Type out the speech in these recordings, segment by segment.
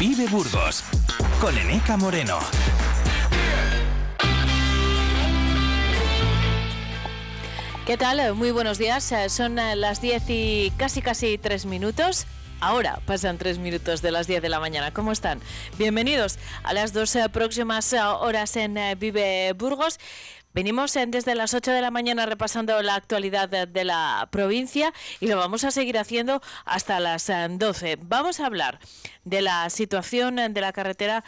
Vive Burgos con Eneca Moreno. ¿Qué tal? Muy buenos días. Eh, Son eh, las 10 y casi casi 3 minutos. Ahora pasan 3 minutos de las 10 de la mañana. ¿Cómo están? Bienvenidos a las dos eh, próximas horas en Vive Burgos. Venimos eh, desde las 8 de la mañana repasando la actualidad de, de la provincia y lo vamos a seguir haciendo hasta las eh, 12. Vamos a hablar de la situación eh, de la carretera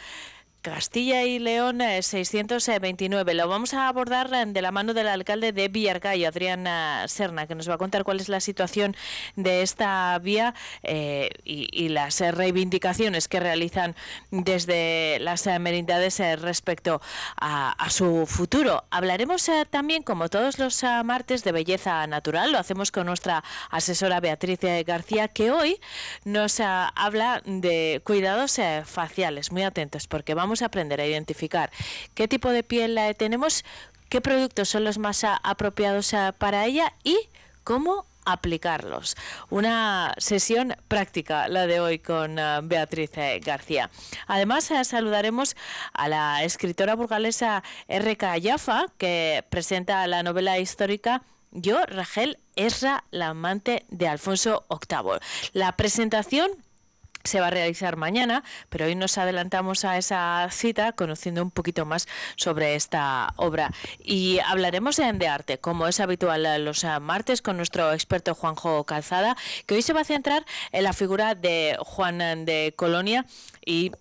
Castilla y León eh, 629. Lo vamos a abordar eh, de la mano del alcalde de Villarcayo, Adrián eh, Serna, que nos va a contar cuál es la situación de esta vía eh, y, las eh, reivindicaciones que realizan desde las eh, merindades eh, respecto a, su futuro. Hablaremos eh, también, como todos los eh, martes, de belleza natural. Lo hacemos con nuestra asesora Beatriz eh, García, que hoy nos eh, habla de cuidados eh, faciales. Muy atentos, porque vamos aprender a identificar qué tipo de piel eh, tenemos, qué productos son los más apropiados para ella y cómo aplicarlos. Una sesión práctica la de hoy con ah, Beatriz eh, García. Además, eh, saludaremos a la escritora burgalesa R.K. Jaffa, que presenta la novela histórica Yo, Rachel Esra, la amante de Alfonso VIII. La presentación se va a realizar mañana, pero hoy nos adelantamos a esa cita conociendo un poquito más sobre esta obra. Y hablaremos de, arte, como es habitual los martes, con nuestro experto Juanjo Calzada, que hoy se va a centrar en la figura de Juan de Colonia y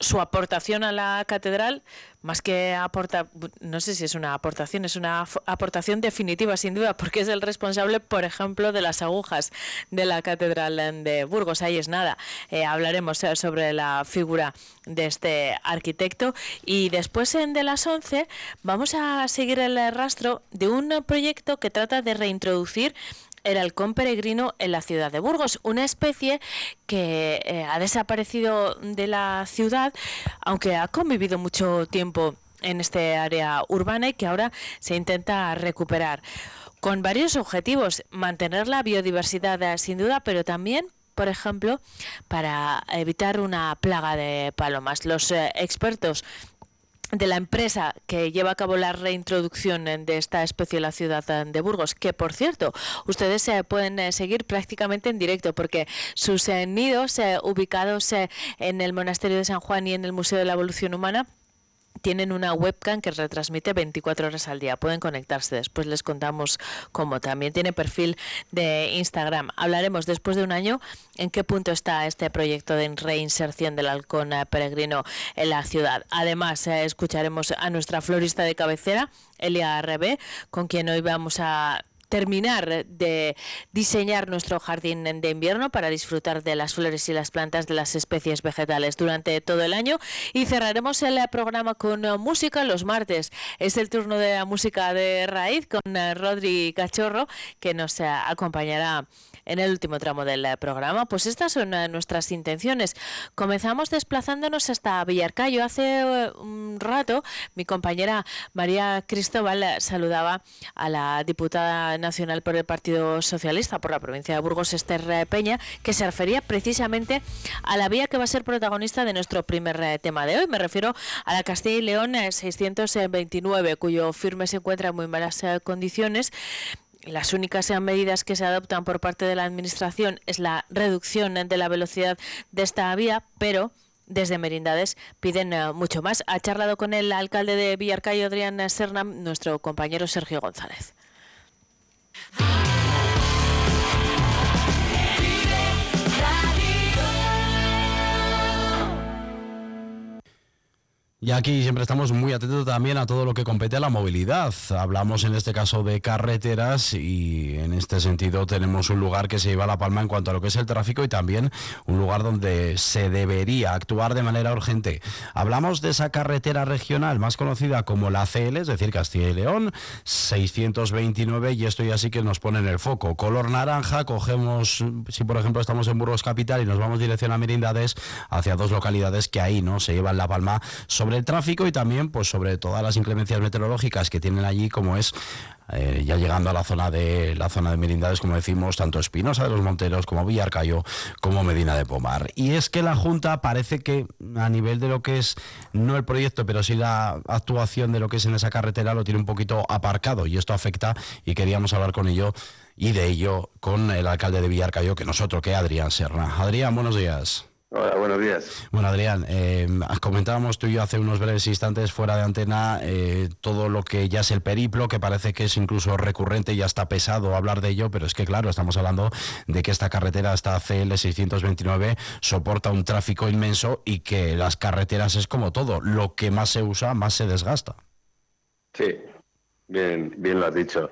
su aportación a la catedral, más que aporta, no sé si es una aportación, es una aportación definitiva, sin duda, porque es el responsable, por ejemplo, de las agujas de la catedral de Burgos. Ahí es nada. Eh, hablaremos eh, sobre la figura de este arquitecto y después en de las 11 vamos a seguir el rastro de un proyecto que trata de reintroducir el halcón peregrino en la ciudad de Burgos, una especie que eh, ha desaparecido de la ciudad, aunque ha convivido mucho tiempo en este área urbana y que ahora se intenta recuperar con varios objetivos, mantener la biodiversidad eh, sin duda, pero también por ejemplo, para evitar una plaga de palomas. Los eh, expertos de la empresa que lleva a cabo la reintroducción de esta especie en la ciudad de Burgos, que por cierto, ustedes se pueden eh, seguir prácticamente en directo porque sus eh, nidos eh, ubicados en el Monasterio de San Juan y en el Museo de la Evolución Humana tienen una webcam que retransmite 24 horas al día. Pueden conectarse. Después les contamos cómo. También tiene perfil de Instagram. Hablaremos después de un año en qué punto está este proyecto de reinserción del halcón eh, peregrino en la ciudad. Además, eh, escucharemos a nuestra florista de cabecera, Elia Rebe, con quien hoy vamos a terminar de diseñar nuestro jardín de invierno para disfrutar de las flores y las plantas de las especies vegetales durante todo el año y cerraremos el programa con música los martes. Es el turno de la música de raíz con eh, Rodri Cachorro que nos eh, acompañará en el último tramo del eh, programa. Pues estas son eh, nuestras intenciones. Comenzamos desplazándonos hasta Villarcayo. Hace eh, un rato mi compañera María Cristóbal saludaba a la diputada nacional por el Partido Socialista por la provincia de Burgos, Esther Peña, que se refería precisamente a la vía que va a ser protagonista de nuestro primer tema de hoy. Me refiero a la Castilla y León eh, 629, cuyo firme se encuentra en muy malas condiciones. Las únicas medidas que se adoptan por parte de la Administración es la reducción de la velocidad de esta vía, pero desde Merindades piden eh, mucho más. Ha charlado con el alcalde de Villarcayo, Adrián Serna, nuestro compañero Sergio González. Y aquí siempre estamos muy atentos también a todo lo que compete a la movilidad. Hablamos en este caso de carreteras y en este sentido tenemos un lugar que se lleva la palma en cuanto a lo que es el tráfico y también un lugar donde se debería actuar de manera urgente. Hablamos de esa carretera regional más conocida como la CL, es decir, Castilla y León, 629 y esto ya sí que nos pone en el foco. Color naranja, cogemos, si por ejemplo estamos en Burgos Capital y nos vamos dirección a Merindades, hacia dos localidades que ahí no se llevan la palma sobre el tráfico y también pues sobre todas las inclemencias meteorológicas que tienen allí como es eh, ya llegando a la zona de la zona de Merindades, como decimos, tanto Espinosa de los Monteros como Villarcayo como Medina de Pomar. Y es que la Junta parece que a nivel de lo que es no el proyecto, pero sí la actuación de lo que es en esa carretera lo tiene un poquito aparcado y esto afecta y queríamos hablar con ello y de ello con el alcalde de Villarcayo, que nosotros, que Adrián Serna. Adrián, buenos días. Hola, buenos días. Bueno, Adrián, eh, comentábamos tú y yo hace unos breves instantes fuera de antena eh, todo lo que ya es el periplo, que parece que es incluso recurrente y hasta pesado hablar de ello, pero es que claro, estamos hablando de que esta carretera, esta CL 629, soporta un tráfico inmenso y que las carreteras es como todo, lo que más se usa, más se desgasta. Sí, bien, bien lo has dicho.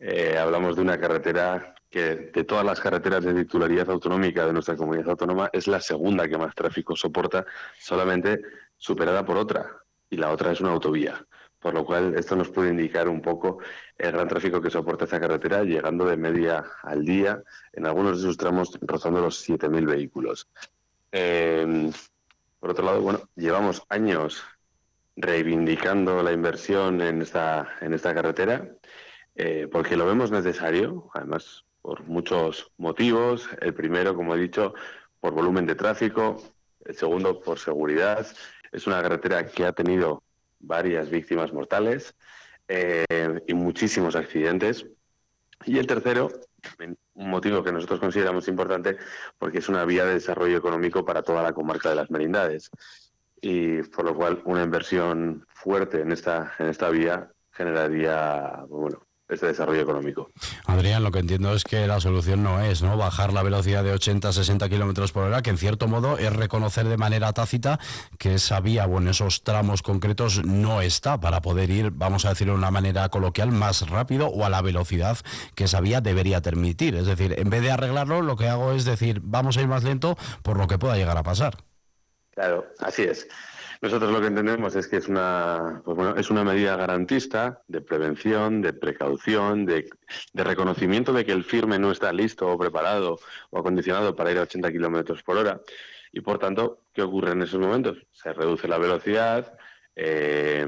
Eh, hablamos de una carretera que de todas las carreteras de titularidad autonómica de nuestra comunidad autónoma es la segunda que más tráfico soporta, solamente superada por otra, y la otra es una autovía. Por lo cual, esto nos puede indicar un poco el gran tráfico que soporta esta carretera, llegando de media al día, en algunos de sus tramos rozando los 7.000 vehículos. Eh, por otro lado, bueno, llevamos años reivindicando la inversión en esta, en esta carretera, eh, porque lo vemos necesario, además por muchos motivos. El primero, como he dicho, por volumen de tráfico, el segundo, por seguridad. Es una carretera que ha tenido varias víctimas mortales eh, y muchísimos accidentes. Y el tercero, un motivo que nosotros consideramos importante, porque es una vía de desarrollo económico para toda la comarca de las Merindades. Y por lo cual una inversión fuerte en esta, en esta vía generaría bueno, este desarrollo económico. Adrián, lo que entiendo es que la solución no es no bajar la velocidad de 80 a 60 kilómetros por hora, que en cierto modo es reconocer de manera tácita que esa vía o en esos tramos concretos no está para poder ir, vamos a decirlo de una manera coloquial, más rápido o a la velocidad que esa vía debería permitir. Es decir, en vez de arreglarlo, lo que hago es decir, vamos a ir más lento por lo que pueda llegar a pasar. Claro, así es. Nosotros lo que entendemos es que es una, pues bueno, es una medida garantista de prevención, de precaución, de, reconocimiento de que el firme no está listo o preparado o acondicionado para ir a 80 kilómetros por hora. Y por tanto, ¿qué ocurre en esos momentos? Se reduce la velocidad, eh,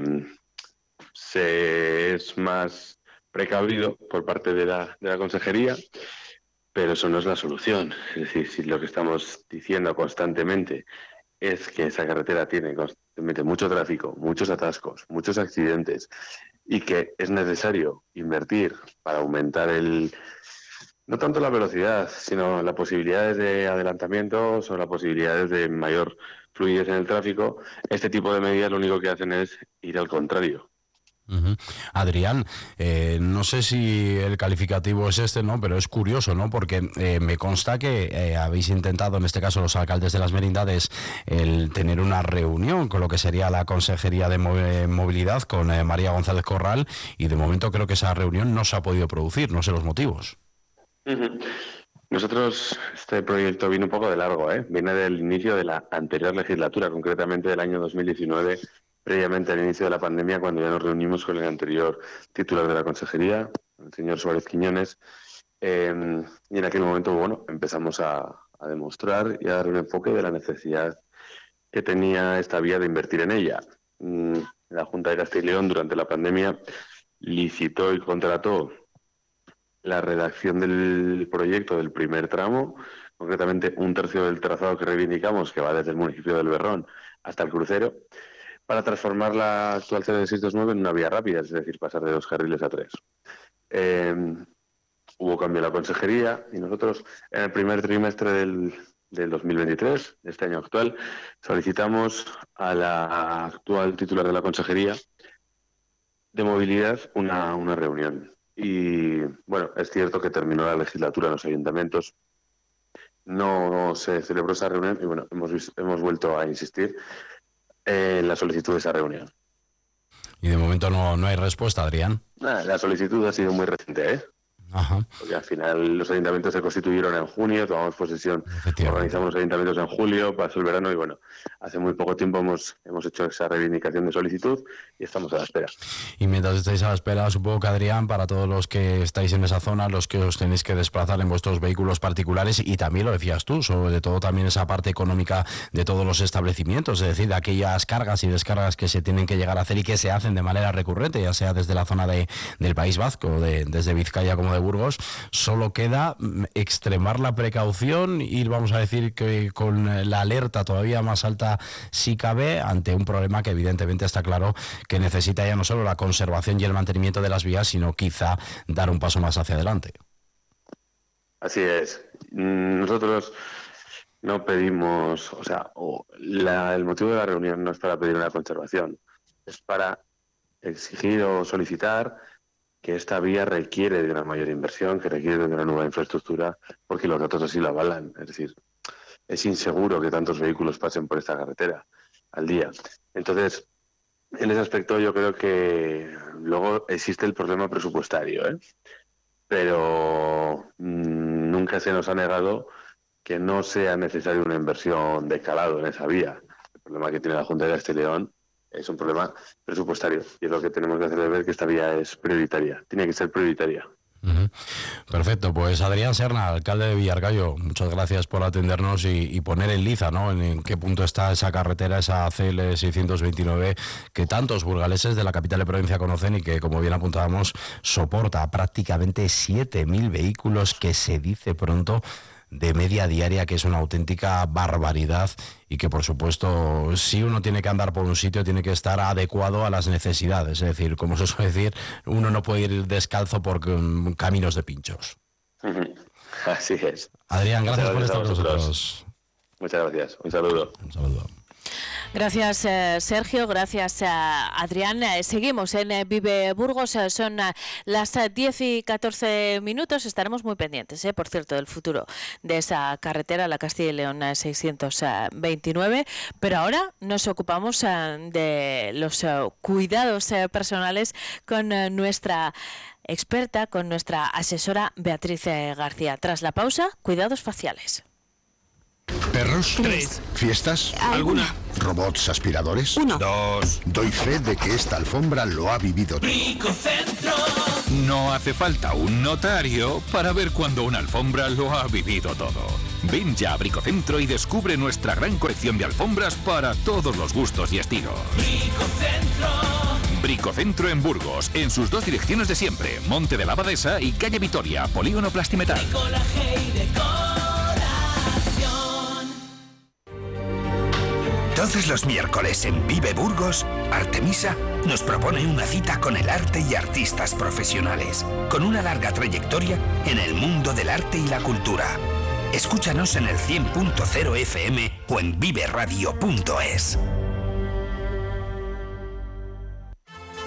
se es más precavido por parte de la, de la consejería, pero eso no es la solución. Es decir, si lo que estamos diciendo constantemente es que esa carretera tiene constantemente mucho tráfico, muchos atascos, muchos accidentes y que es necesario invertir para aumentar el no tanto la velocidad, sino las posibilidades de adelantamiento o las posibilidades de mayor fluidez en el tráfico. Este tipo de medidas lo único que hacen es ir al contrario. Adrián, eh, no sé si el calificativo es este, ¿no? Pero es curioso, ¿no? Porque eh, me consta que eh, habéis intentado, en este caso los alcaldes de las merindades, el tener una reunión con lo que sería la Consejería de Movilidad con María González Corral y de momento creo que esa reunión no se ha podido producir, no sé los motivos. Nosotros, este proyecto vino un poco de largo, ¿eh? Viene del inicio de la anterior legislatura, concretamente del año 2019 previamente al inicio de la pandemia, cuando ya nos reunimos con el anterior titular de la consejería, el señor Suárez Quiñones, em, y en aquel momento, bueno, empezamos a, demostrar y a dar un enfoque de la necesidad que tenía esta vía de invertir en ella. Mm, la Junta de Castilla y León, durante la pandemia, licitó y contrató la redacción del proyecto del primer tramo, concretamente un tercio del trazado que reivindicamos, que va desde el municipio del Berrón hasta el crucero, para transformar la actual CD 629 en una vía rápida, es decir, pasar de dos carriles a tres. Eh, hubo cambio en la consejería y nosotros en el primer trimestre del, 2023, de este año actual, solicitamos a la actual titular de la consejería de movilidad una, una reunión. Y bueno, es cierto que terminó la legislatura en los ayuntamientos, no se celebró esa reunión y bueno, hemos, hemos vuelto a insistir en la solicitud de esa reunión. Y de momento no, no hay respuesta, Adrián. la solicitud ha sido muy reciente, ¿eh? Porque al final los ayuntamientos se constituyeron en junio, tomamos posesión, organizamos los ayuntamientos en julio, pasó el verano y bueno, hace muy poco tiempo hemos, hemos hecho esa reivindicación de solicitud y estamos a la espera. Y mientras estáis a la espera, supongo que Adrián, para todos los que estáis en esa zona, los que os tenéis que desplazar en vuestros vehículos particulares y también lo decías tú, sobre todo también esa parte económica de todos los establecimientos, es decir, de aquellas cargas y descargas que se tienen que llegar a hacer y que se hacen de manera recurrente, ya sea desde la zona de, del País Vasco, de, desde Vizcaya como de Burgos, solo queda mm, extremar la precaución, ir, vamos a decir, que con la alerta todavía más alta si cabe, ante un problema que evidentemente está claro que necesita ya no solo la conservación y el mantenimiento de las vías, sino quizá dar un paso más hacia adelante. Así es. Nosotros no pedimos, o sea, el motivo de la reunión no es para pedir una conservación, es para exigir o solicitar que esta vía requiere de una mayor inversión, que requiere de una nueva infraestructura, porque los datos así lo avalan. Es decir, es inseguro que tantos vehículos pasen por esta carretera al día. Entonces, en ese aspecto yo creo que luego existe el problema presupuestario, ¿eh? pero mm, nunca se nos ha negado que no sea necesaria una inversión de calado en esa vía. El problema que tiene la Junta de León es un problema presupuestario y es lo que tenemos que hacer de ver que esta vía es prioritaria, tiene que ser prioritaria. Perfecto, pues Adrián Serna, alcalde de Villargallo, muchas gracias por atendernos y, poner en liza ¿no? En, qué punto está esa carretera, esa CL 629 que tantos burgaleses de la capital de provincia conocen y que, como bien apuntábamos, soporta prácticamente 7.000 vehículos que se dice pronto de media diaria, que es una auténtica barbaridad y que, por supuesto, si uno tiene que andar por un sitio, tiene que estar adecuado a las necesidades. Es decir, como se suele decir, uno no puede ir descalzo por mm, caminos de pinchos. Así es. Adrián, gracias, por estar con nosotros. Muchas gracias. Un saludo. Un saludo. Gracias, eh, Sergio. Gracias, Adrián. Eh, seguimos en eh, Vive Burgos. son las 10 y 14 minutos. Estaremos muy pendientes, por cierto, del futuro de esa carretera, la Castilla y León 629. Pero ahora nos ocupamos de los cuidados personales con nuestra experta, con nuestra asesora Beatriz García. Tras la pausa, cuidados faciales. ¿Perros? Tres. ¿Fiestas? ¿Alguna? ¿Robots aspiradores? Uno. Dos. Doy fe de que esta alfombra lo ha vivido todo. Centro. No hace falta un notario para ver cuando una alfombra lo ha vivido todo. Ven ya a Bricocentro y descubre nuestra gran colección de alfombras para todos los gustos y estilos. Bricocentro. Bricocentro en Burgos, en sus dos direcciones de siempre, Monte de la Abadesa y Calle Vitoria, Polígono Plastimetal. Todos los miércoles en Vive Burgos, Artemisa nos propone una cita con el arte y artistas profesionales, con una larga trayectoria en el mundo del arte y la cultura. Escúchanos en el 100.0 FM o en viveradio.es.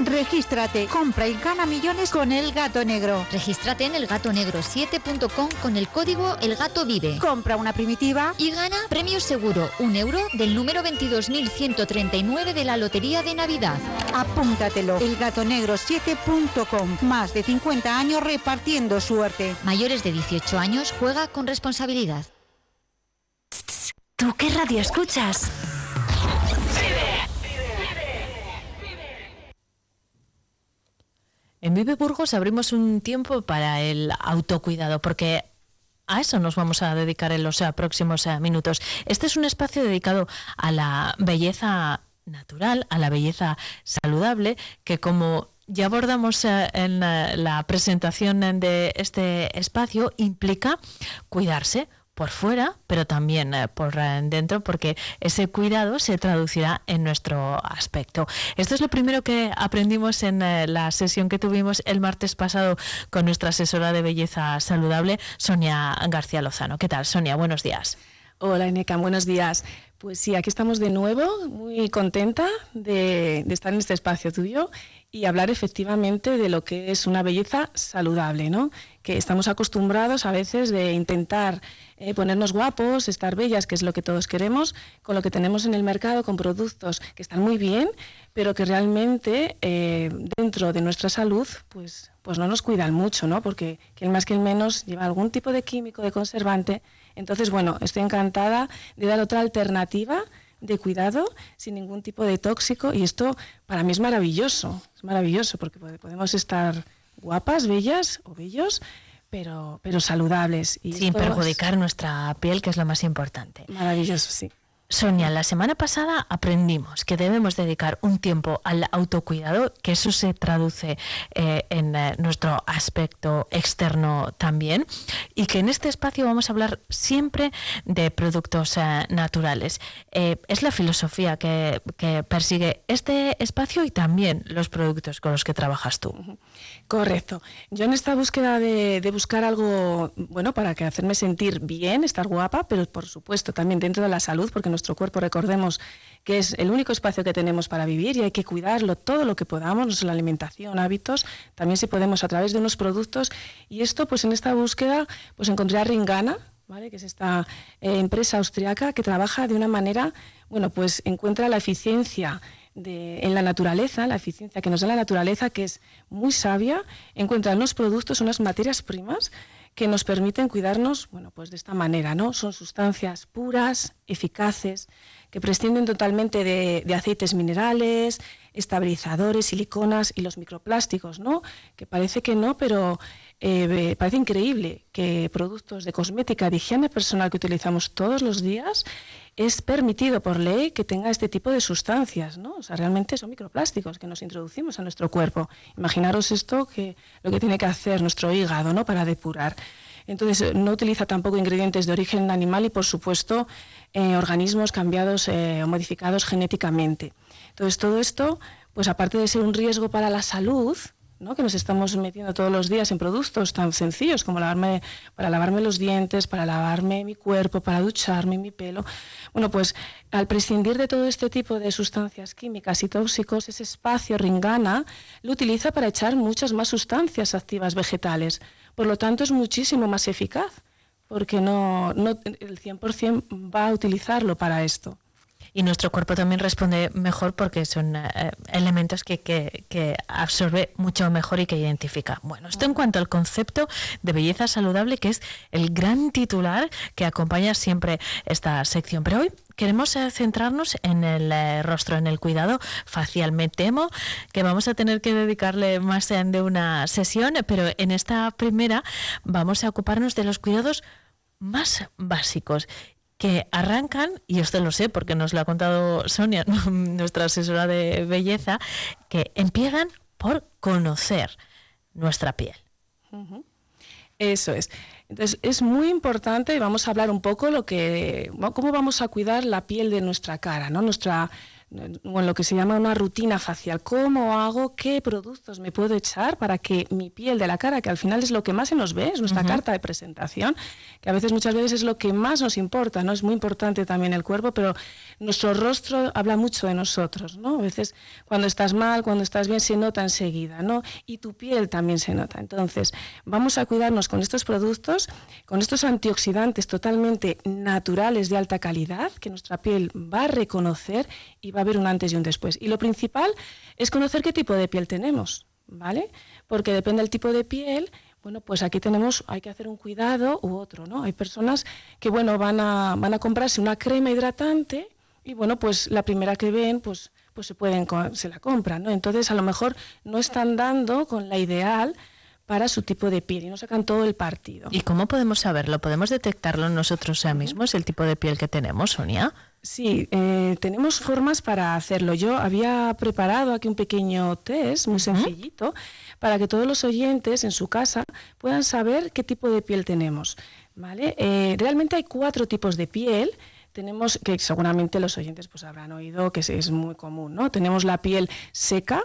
Regístrate, compra y gana millones con El Gato Negro. Regístrate en elgatonegro7.com con el código El Gato Vive. Compra una primitiva y gana premio seguro, un euro del número 22.139 de la Lotería de Navidad. Apúntatelo, elgatonegro7.com. Más de 50 años repartiendo suerte. Mayores de 18 años, juega con responsabilidad. ¿Tú qué radio escuchas? En Vive Burgos abrimos un tiempo para el autocuidado, porque a eso nos vamos a dedicar en los eh, próximos eh, minutos. Este es un espacio dedicado a la belleza natural, a la belleza saludable, que como ya abordamos eh, en la presentación de este espacio, implica cuidarse por fuera, pero también eh, por eh, dentro, porque ese cuidado se traducirá en nuestro aspecto. Esto es lo primero que aprendimos en eh, la sesión que tuvimos el martes pasado con nuestra asesora de belleza saludable, Sonia García Lozano. ¿Qué tal, Sonia? Buenos días. Hola, Eneca, buenos días. Pues sí, aquí estamos de nuevo, muy contenta de, de estar en este espacio tuyo y hablar efectivamente de lo que es una belleza saludable, ¿no? Que estamos acostumbrados a veces de intentar eh, ponernos guapos, estar bellas, que es lo que todos queremos, con lo que tenemos en el mercado, con productos que están muy bien, pero que realmente eh, dentro de nuestra salud, pues, pues no nos cuidan mucho, ¿no? Porque que el más que el menos lleva algún tipo de químico, de conservante. Entonces, bueno, estoy encantada de dar otra alternativa de cuidado sin ningún tipo de tóxico y esto para mí es maravilloso, es maravilloso porque podemos estar guapas, bellas o bellos, pero, pero saludables. Y sin perjudicar nuestra piel, que es lo más importante. Maravilloso, sí. Sonia, la semana pasada aprendimos que debemos dedicar un tiempo al autocuidado, que eso se traduce eh, en eh, nuestro aspecto externo también, y que en este espacio vamos a hablar siempre de productos eh, naturales. es la filosofía que, persigue este espacio y también los productos con los que trabajas tú. Correcto. Yo en esta búsqueda de, de buscar algo, bueno, para que hacerme sentir bien, estar guapa, pero por supuesto también dentro de la salud, porque nos nuestro cuerpo, recordemos que es el único espacio que tenemos para vivir y hay que cuidarlo todo lo que podamos, solo alimentación, hábitos, también si podemos a través de unos productos. Y esto, pues en esta búsqueda, pues encontré a Ringana, que es esta eh, empresa austriaca que trabaja de una manera, bueno, pues encuentra la eficiencia de, en la naturaleza, la eficiencia que nos da la naturaleza, que es muy sabia, encuentra unos productos, unas materias primas que nos permiten cuidarnos, bueno, pues de esta manera, ¿no? Son sustancias puras, eficaces, que prescinden totalmente de, aceites minerales, estabilizadores, siliconas y los microplásticos, ¿no? Que parece que no, pero eh, parece increíble que productos de cosmética, de higiene personal que utilizamos todos los días, es permitido por ley que tenga este tipo de sustancias, ¿no? O sea, realmente son microplásticos que nos introducimos a nuestro cuerpo. Imaginaros esto que lo que tiene que hacer nuestro hígado, ¿no? Para depurar. Entonces, no utiliza tampoco ingredientes de origen animal y, por supuesto, eh, organismos cambiados eh, o modificados genéticamente. Entonces, todo esto, pues aparte de ser un riesgo para la salud, ¿no? que nos estamos metiendo todos los días en productos tan sencillos como lavarme, para lavarme los dientes, para lavarme mi cuerpo, para ducharme mi pelo. Bueno, pues al prescindir de todo este tipo de sustancias químicas y tóxicos, ese espacio Ringana lo utiliza para echar muchas más sustancias activas vegetales. Por lo tanto, es muchísimo más eficaz, porque no, no el 100% va a utilizarlo para esto y nuestro cuerpo también responde mejor porque son eh, elementos que, que, absorbe mucho mejor y que identifica. Bueno, esto en cuanto al concepto de belleza saludable, que es el gran titular que acompaña siempre esta sección. Pero hoy queremos eh, centrarnos en el eh, rostro, en el cuidado facial. Me temo que vamos a tener que dedicarle más de una sesión, pero en esta primera vamos a ocuparnos de los cuidados más básicos que arrancan, y esto lo sé porque nos lo ha contado Sonia, nuestra asesora de belleza, que empiezan por conocer nuestra piel. Eso es. Entonces, es muy importante y vamos a hablar un poco lo que, cómo vamos a cuidar la piel de nuestra cara, ¿no? Nuestra, bueno, lo que se llama una rutina facial. ¿Cómo hago? ¿Qué productos me puedo echar para que mi piel de la cara, que al final es lo que más se nos ve, es nuestra carta de presentación, que a veces muchas veces es lo que más nos importa, ¿no? Es muy importante también el cuerpo, pero nuestro rostro habla mucho de nosotros, ¿no? A veces cuando estás mal, cuando estás bien, se nota enseguida, ¿no? Y tu piel también se nota. Entonces, vamos a cuidarnos con estos productos, con estos antioxidantes totalmente naturales de alta calidad, que nuestra piel va a reconocer y va a haber un antes y un después. Y lo principal es conocer qué tipo de piel tenemos, ¿vale? Porque depende del tipo de piel, bueno, pues aquí tenemos, hay que hacer un cuidado u otro, ¿no? Hay personas que, bueno, van a, van a comprarse una crema hidratante y, bueno, pues la primera que ven, pues, pues se pueden, se la compran, ¿no? Entonces, a lo mejor no están dando con la ideal para su tipo de piel y no sacan todo el partido. ¿Y cómo podemos saberlo? ¿Podemos detectarlo nosotros ya mismos, el tipo de piel que tenemos, Sonia? Sí, eh, tenemos formas para hacerlo. Yo había preparado aquí un pequeño test muy sencillito para que todos los oyentes en su casa puedan saber qué tipo de piel tenemos. ¿vale? Eh, realmente hay cuatro tipos de piel. Tenemos, que seguramente los oyentes pues habrán oído que es muy común, ¿no? Tenemos la piel seca,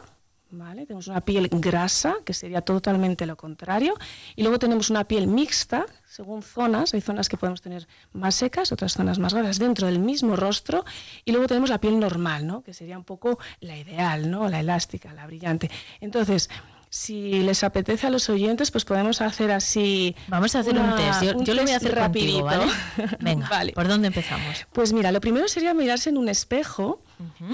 ¿Vale? Tenemos una piel grasa, que sería totalmente lo contrario, y luego tenemos una piel mixta, según zonas, hay zonas que podemos tener más secas, otras zonas más grasas dentro del mismo rostro, y luego tenemos la piel normal, ¿no? que sería un poco la ideal, ¿no? la elástica, la brillante. Entonces, si les apetece a los oyentes, pues podemos hacer así. Vamos a hacer un test. Yo, lo voy a hacer rapidito, ¿vale? Venga, vale. ¿por dónde empezamos? Pues mira, lo primero sería mirarse en un espejo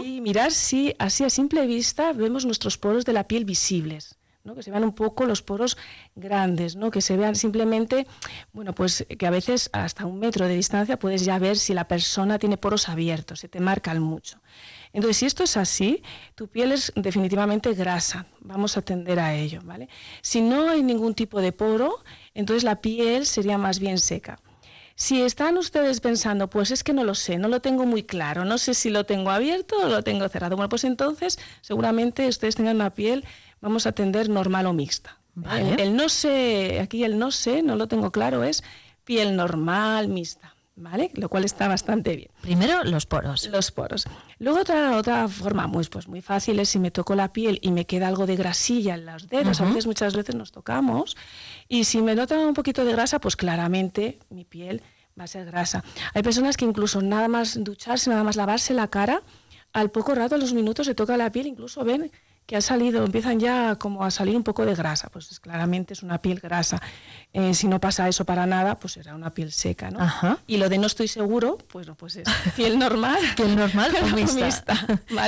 y mirar si así a simple vista vemos nuestros poros de la piel visibles. ¿no? que se vean un poco los poros grandes, ¿no? que se vean simplemente, bueno, pues que a veces hasta un metro de distancia puedes ya ver si la persona tiene poros abiertos, se te marcan mucho. Entonces, si esto es así, tu piel es definitivamente grasa. Vamos a atender a ello, ¿vale? Si no hay ningún tipo de poro, entonces la piel sería más bien seca. Si están ustedes pensando, pues es que no lo sé, no lo tengo muy claro, no sé si lo tengo abierto o lo tengo cerrado, bueno, pues entonces seguramente ustedes tengan una piel, vamos a atender normal o mixta. el, no sé, aquí el no sé, no lo tengo claro, es piel normal, mixta. ¿Vale? Lo cual está bastante bien. Primero los poros. Los poros. Luego otra, otra forma muy, pues muy fácil es si me toco la piel y me queda algo de grasilla en los dedos, a veces muchas veces nos tocamos, y si me nota un poquito de grasa, pues claramente mi piel va a ser grasa. Hay personas que incluso nada más ducharse, nada más lavarse la cara, al poco rato, a los minutos se toca la piel, incluso ven que ha salido, empiezan ya como a salir un poco de grasa, pues claramente es una piel grasa. Eh, si no pasa eso para nada, pues será una piel seca, ¿no? Y lo de no estoy seguro, pues no, pues es piel normal. piel normal o mixta.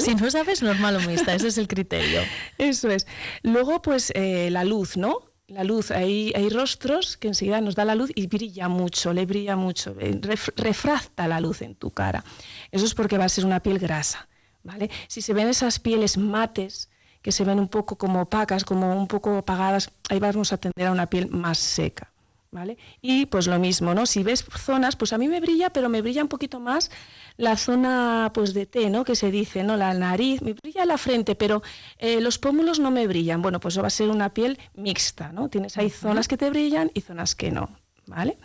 Si no sabes, normal o mixta, ese es el criterio. Eso es. Luego, pues eh, la luz, ¿no? La luz, hay, hay rostros que enseguida nos da la luz y brilla mucho, le brilla mucho, eh, refracta la luz en tu cara. Eso es porque va a ser una piel grasa, ¿vale? Si se ven esas pieles mates, que se ven un poco como opacas, como un poco apagadas, ahí vamos a tender a una piel más seca. ¿Vale? Y pues lo mismo, ¿no? Si ves zonas, pues a mí me brilla, pero me brilla un poquito más la zona pues de T, ¿no? Que se dice, ¿no? La nariz, me brilla la frente, pero eh, los pómulos no me brillan. Bueno, pues eso va a ser una piel mixta, ¿no? Tienes ahí zonas que te brillan y zonas que no, ¿vale?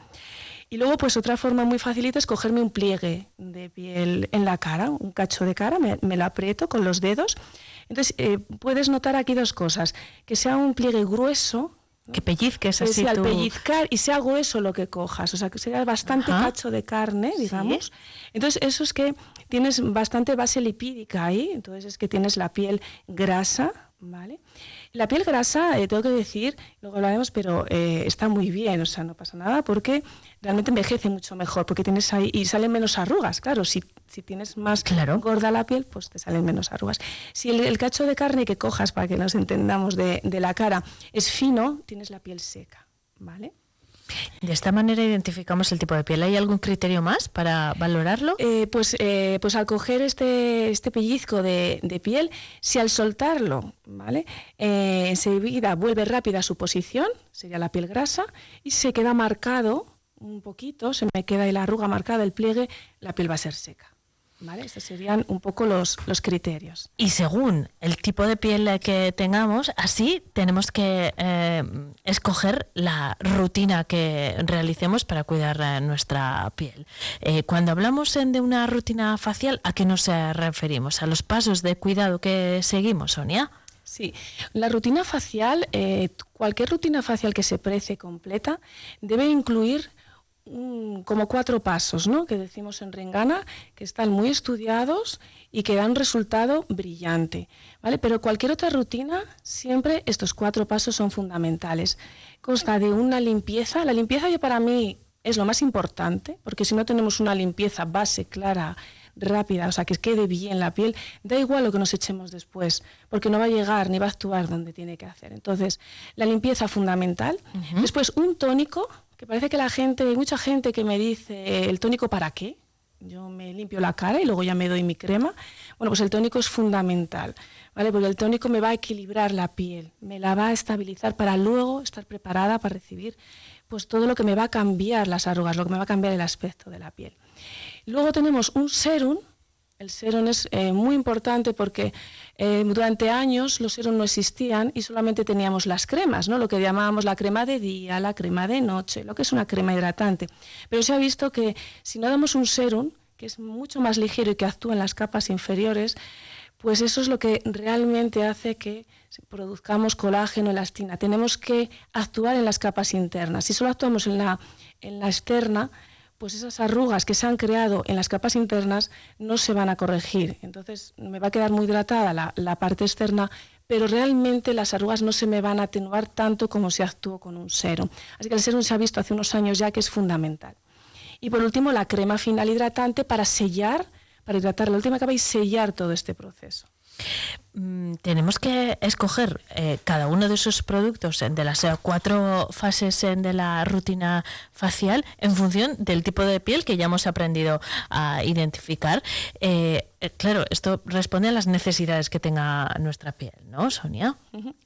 Y luego, pues otra forma muy facilita es cogerme un pliegue de piel en la cara, un cacho de cara, me, me lo aprieto con los dedos entonces, eh, puedes notar aquí dos cosas, que sea un pliegue grueso, que pellizques así. Al pellizcar y sea grueso lo que cojas, o sea, que sea bastante cacho de carne, digamos. Entonces, eso es que tienes bastante base lipídica ahí, entonces es que tienes la piel grasa, ¿vale? La piel grasa, eh, tengo que decir, luego hablaremos, pero eh, está muy bien, o sea, no pasa nada porque realmente envejece mucho mejor, porque tienes ahí, y salen menos arrugas, claro, si, si tienes más gorda la piel, pues te salen menos arrugas. Si el, cacho de carne que cojas, para que nos entendamos, de, de la cara es fino, tienes la piel seca, ¿vale? De esta manera identificamos el tipo de piel. ¿Hay algún criterio más para valorarlo? Eh, pues, eh, pues al coger este, este pellizco de, piel, si al soltarlo, ¿vale? Eh, enseguida vuelve rápida a su posición, sería la piel grasa, y se queda marcado un poquito, se me queda ahí la arruga marcada, el pliegue, la piel va a ser seca. ¿Vale? Estos serían un poco los, los, criterios. Y según el tipo de piel que tengamos, así tenemos que eh, escoger la rutina que realicemos para cuidar eh, nuestra piel. Eh, cuando hablamos de una rutina facial, ¿a qué nos referimos? ¿A los pasos de cuidado que seguimos, Sonia? Sí, la rutina facial, cualquier rutina facial que se precie completa, debe incluir como cuatro pasos, ¿no? que decimos en Rengana, que están muy estudiados y que dan resultado brillante. ¿vale? Pero cualquier otra rutina, siempre estos cuatro pasos son fundamentales. Consta de una limpieza. La limpieza yo para mí es lo más importante, porque si no tenemos una limpieza base clara, rápida, o sea, que quede bien la piel, da igual lo que nos echemos después, porque no va a llegar ni va a actuar donde tiene que hacer. Entonces, la limpieza fundamental. Después, un tónico que parece que la gente, hay mucha gente que me dice, ¿el tónico para qué? Yo me limpio la cara y luego ya me doy mi crema. Bueno, pues el tónico es fundamental, ¿vale? Porque el tónico me va a equilibrar la piel, me la va a estabilizar para luego estar preparada para recibir pues todo lo que me va a cambiar las arrugas, lo que me va a cambiar el aspecto de la piel. Luego tenemos un serum el serum es eh, muy importante porque eh, durante años los serums no existían y solamente teníamos las cremas, ¿no? lo que llamábamos la crema de día, la crema de noche, lo que es una crema hidratante. Pero se ha visto que si no damos un serum, que es mucho más ligero y que actúa en las capas inferiores, pues eso es lo que realmente hace que produzcamos colágeno, elastina. Tenemos que actuar en las capas internas. Si solo actuamos en la, en la externa, pues esas arrugas que se han creado en las capas internas no se van a corregir. Entonces me va a quedar muy hidratada la, parte externa, pero realmente las arrugas no se me van a atenuar tanto como si actúo con un serum. Así que el serum se ha visto hace unos años ya que es fundamental. Y por último, la crema final hidratante para sellar, para hidratar la última capa y sellar todo este proceso. Mm, tenemos que escoger eh, cada uno de esos productos de las eh, cuatro fases eh, de la rutina facial en función del tipo de piel que ya hemos aprendido a identificar. claro, esto responde a las necesidades que tenga nuestra piel, ¿no, Sonia?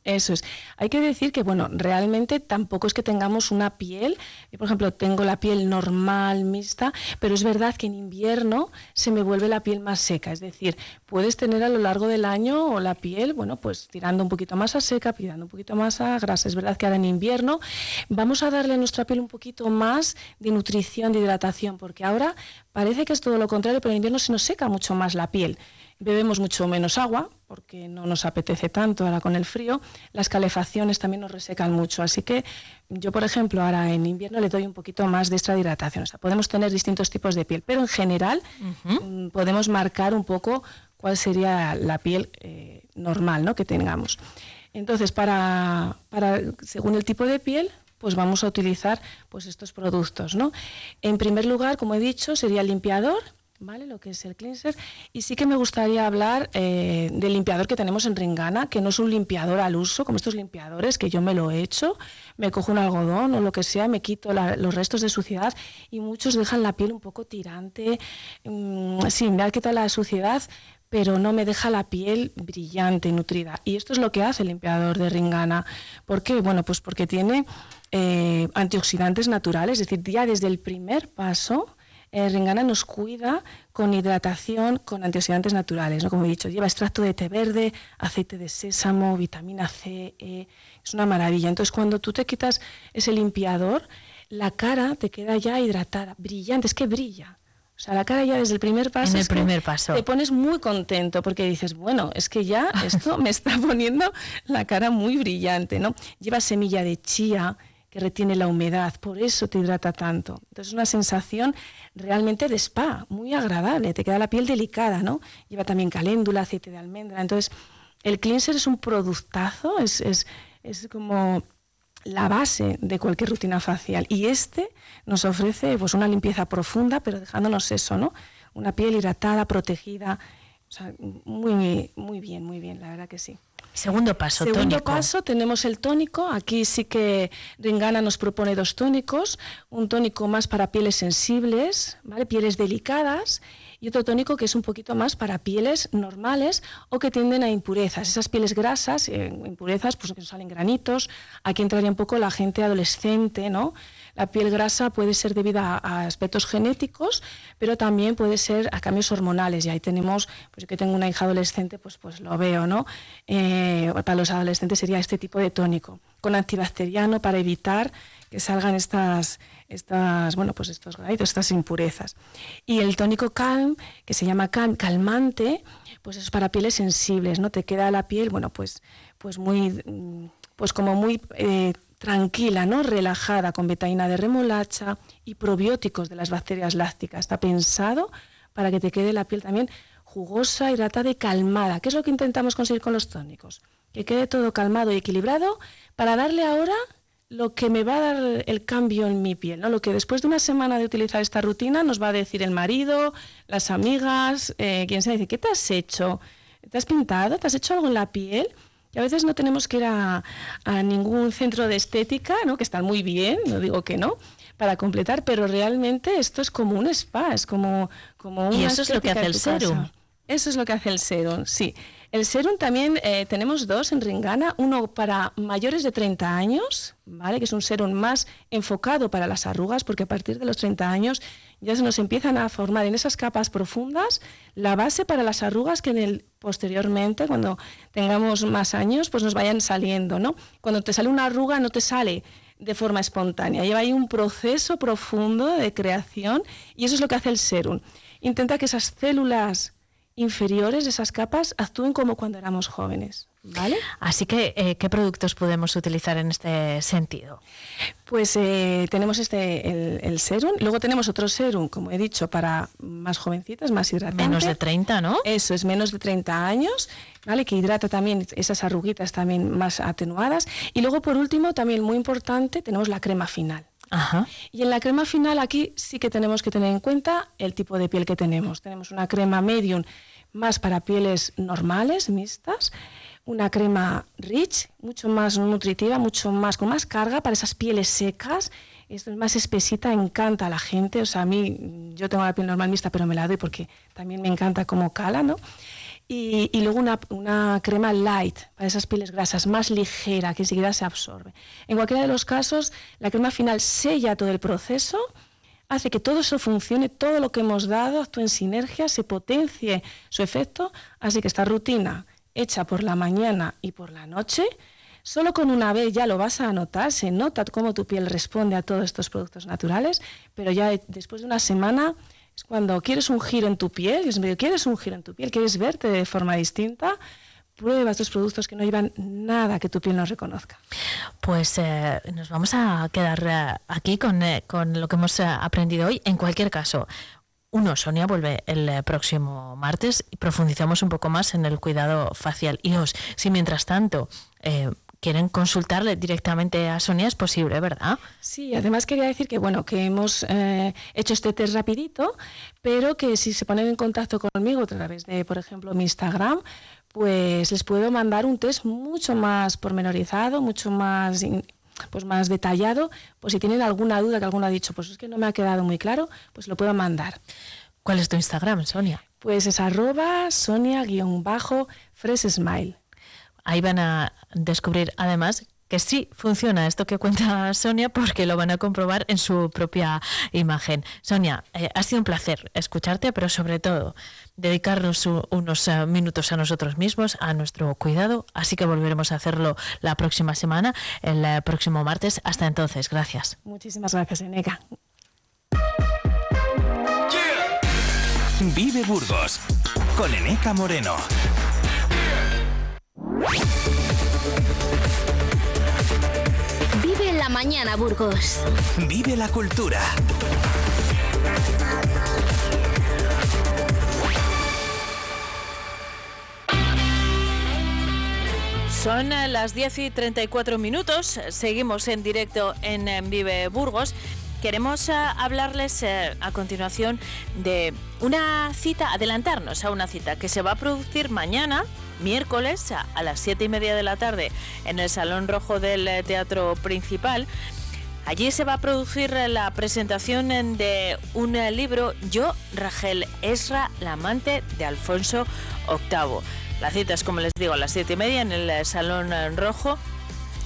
Eso es. Hay que decir que, bueno, realmente tampoco es que tengamos una piel, por ejemplo, tengo la piel normal, mixta, pero es verdad que en invierno se me vuelve la piel más seca, es decir, puedes tener a lo largo del año la piel, bueno, pues tirando un poquito más a seca, tirando un poquito más a grasa. Es verdad que ahora en invierno vamos a darle a nuestra piel un poquito más de nutrición, de hidratación, porque ahora parece que es todo lo contrario, pero en invierno se nos seca mucho más la piel. Bebemos mucho menos agua porque no nos apetece tanto ahora con el frío. Las calefacciones también nos resecan mucho. Así que yo, por ejemplo, ahora en invierno le doy un poquito más de extra hidratación. O sea, podemos tener distintos tipos de piel, pero en general mm, podemos marcar un poco cuál sería la piel eh, normal ¿no? que tengamos. Entonces, para, para, según el tipo de piel, pues vamos a utilizar pues estos productos. ¿no? En primer lugar, como he dicho, sería el limpiador, ¿vale? Lo que es el cleanser. Y sí que me gustaría hablar eh, del limpiador que tenemos en Ringana, que no es un limpiador al uso, como estos limpiadores, que yo me lo he hecho, me cojo un algodón o lo que sea, me quito los restos de suciedad y muchos dejan la piel un poco tirante. Mm, sí, me ha quitado la suciedad, pero no me deja la piel brillante, nutrida. Y esto es lo que hace el limpiador de Ringana. ¿Por qué? Bueno, pues porque tiene eh, antioxidantes naturales, es decir, ya desde el primer paso, eh, Ringana nos cuida con hidratación, con antioxidantes naturales, ¿no? como he dicho, lleva extracto de té verde, aceite de sésamo, vitamina C, E, es una maravilla. Entonces, cuando tú te quitas ese limpiador, la cara te queda ya hidratada, brillante, es que brilla. O sea, la cara ya desde el primer paso. En el primer paso. Te pones muy contento porque dices, bueno, es que ya esto me está poniendo la cara muy brillante, ¿no? Lleva semilla de chía que retiene la humedad, por eso te hidrata tanto. Entonces es una sensación realmente de spa, muy agradable, te queda la piel delicada, ¿no? Lleva también caléndula, aceite de almendra. Entonces, el cleanser es un productazo, es, es, es como la base de cualquier rutina facial. Y este nos ofrece pues, una limpieza profunda, pero dejándonos eso, ¿no? Una piel hidratada, protegida. O sea, muy, muy bien, muy bien, la verdad que sí. Segundo paso, Segundo paso, tenemos el tónico. Aquí sí que Ringana nos propone dos tónicos. Un tónico más para pieles sensibles, ¿vale? pieles delicadas, y otro tónico que es un poquito más para pieles normales o que tienden a impurezas. Esas pieles grasas, eh, impurezas, pues que salen granitos. Aquí entraría un poco la gente adolescente, ¿no? La piel grasa puede ser debida a, aspectos genéticos, pero también puede ser a cambios hormonales. Y ahí tenemos, pues yo que tengo una hija adolescente, pues, pues lo veo, ¿no? Eh, para los adolescentes sería este tipo de tónico, con antibacteriano para evitar que salgan estas, estas, bueno, pues estos graditos, estas impurezas. Y el tónico Calm, que se llama Calm, calmante, pues es para pieles sensibles, ¿no? Te queda la piel, bueno, pues, pues muy, mm, pues como muy eh, tranquila, ¿no? relajada, con betaína de remolacha y probióticos de las bacterias lácticas. Está pensado para que te quede la piel también jugosa, hidratada y calmada. ¿Qué es lo que intentamos conseguir con los tónicos? Que quede todo calmado y equilibrado para darle ahora lo que me va a dar el cambio en mi piel, ¿no? Lo que después de una semana de utilizar esta rutina nos va a decir el marido, las amigas, eh, quien sea, dice, ¿qué te has hecho? ¿Te has pintado? ¿Te has hecho algo en la piel? Y a veces no tenemos que ir a, ningún centro de estética, ¿no? que están muy bien, no digo que no, para completar, pero realmente esto es como un spa, es como, como Y eso es lo que hace el serum. Eso es lo que hace el serum, sí. El serum también eh, tenemos dos en Ringana, uno para mayores de 30 años, ¿vale? que es un serum más enfocado para las arrugas, porque a partir de los 30 años ya se nos empiezan a formar en esas capas profundas la base para las arrugas que en el, posteriormente, cuando tengamos más años, pues nos vayan saliendo. ¿no? Cuando te sale una arruga no te sale de forma espontánea, lleva ahí un proceso profundo de creación y eso es lo que hace el serum. Intenta que esas células inferiores, esas capas, actúen como cuando éramos jóvenes. ¿Vale? Así que, eh, ¿qué productos podemos utilizar en este sentido? Pues eh, tenemos este el, el, serum, luego tenemos otro serum, como he dicho, para más jovencitas, más hidratante. Menos de 30, ¿no? Eso es menos de 30 años, ¿vale? Que hidrata también esas arruguitas también más atenuadas. Y luego, por último, también muy importante, tenemos la crema final. Ajá. Y en la crema final aquí sí que tenemos que tener en cuenta el tipo de piel que tenemos. Tenemos una crema medium más para pieles normales, mixtas, una crema rich, mucho más nutritiva, mucho más con más carga para esas pieles secas. Esto es más espesita, encanta a la gente. O sea, a mí, yo tengo la piel normal mixta, pero me la doy porque también me encanta cómo cala, ¿no? Y, luego una, una, crema light para esas pieles grasas, más ligera, que enseguida se absorbe. En cualquiera de los casos, la crema final sella todo el proceso, hace que todo eso funcione, todo lo que hemos dado actúe en sinergia, se potencie su efecto, así que esta rutina hecha por la mañana y por la noche, solo con una vez ya lo vas a notar, se nota cómo tu piel responde a todos estos productos naturales, pero ya después de una semana es cuando quieres un giro en tu piel, es medio, quieres un giro en tu piel, quieres verte de forma distinta, prueba estos productos que no llevan nada que tu piel no reconozca. Pues eh, nos vamos a quedar eh, aquí con, eh, con, lo que hemos aprendido hoy. En cualquier caso, uno, Sonia vuelve el próximo martes y profundizamos un poco más en el cuidado facial. Y dos, si mientras tanto quieren consultarle directamente a Sonia, es posible, ¿verdad? Sí, además quería decir que bueno, que hemos eh, hecho este test rapidito, pero que si se ponen en contacto conmigo a través de, por ejemplo, mi Instagram, pues les puedo mandar un test mucho más pormenorizado, mucho más pues más detallado, pues si tienen alguna duda que alguno ha dicho, pues es que no me ha quedado muy claro, pues lo puedo mandar. ¿Cuál es tu Instagram, Sonia? Pues es arroba sonia-freshsmile. Ahí van a descubrir además que sí funciona esto que cuenta Sonia porque lo van a comprobar en su propia imagen. Sonia, eh, ha sido un placer escucharte, pero sobre todo dedicarnos unos uh, minutos a nosotros mismos, a nuestro cuidado, así que volveremos a hacerlo la próxima semana, el uh, próximo martes. Hasta entonces, gracias. Muchísimas gracias, Eneca. Vive Burgos con Eneca Moreno. Vive la mañana, Burgos. Vive la cultura. Son las 10 y 34 minutos. Seguimos en directo en, Vive Burgos. Queremos uh, hablarles uh, a continuación de una cita, adelantarnos a una cita que se va a producir mañana, miércoles, a, las 7 y media de la tarde, en el Salón Rojo del Teatro Principal. Allí se va a producir la presentación de un libro, Yo, Rachel Esra, la amante de Alfonso VIII. La cita es, como les digo, a las siete y media en el Salón Rojo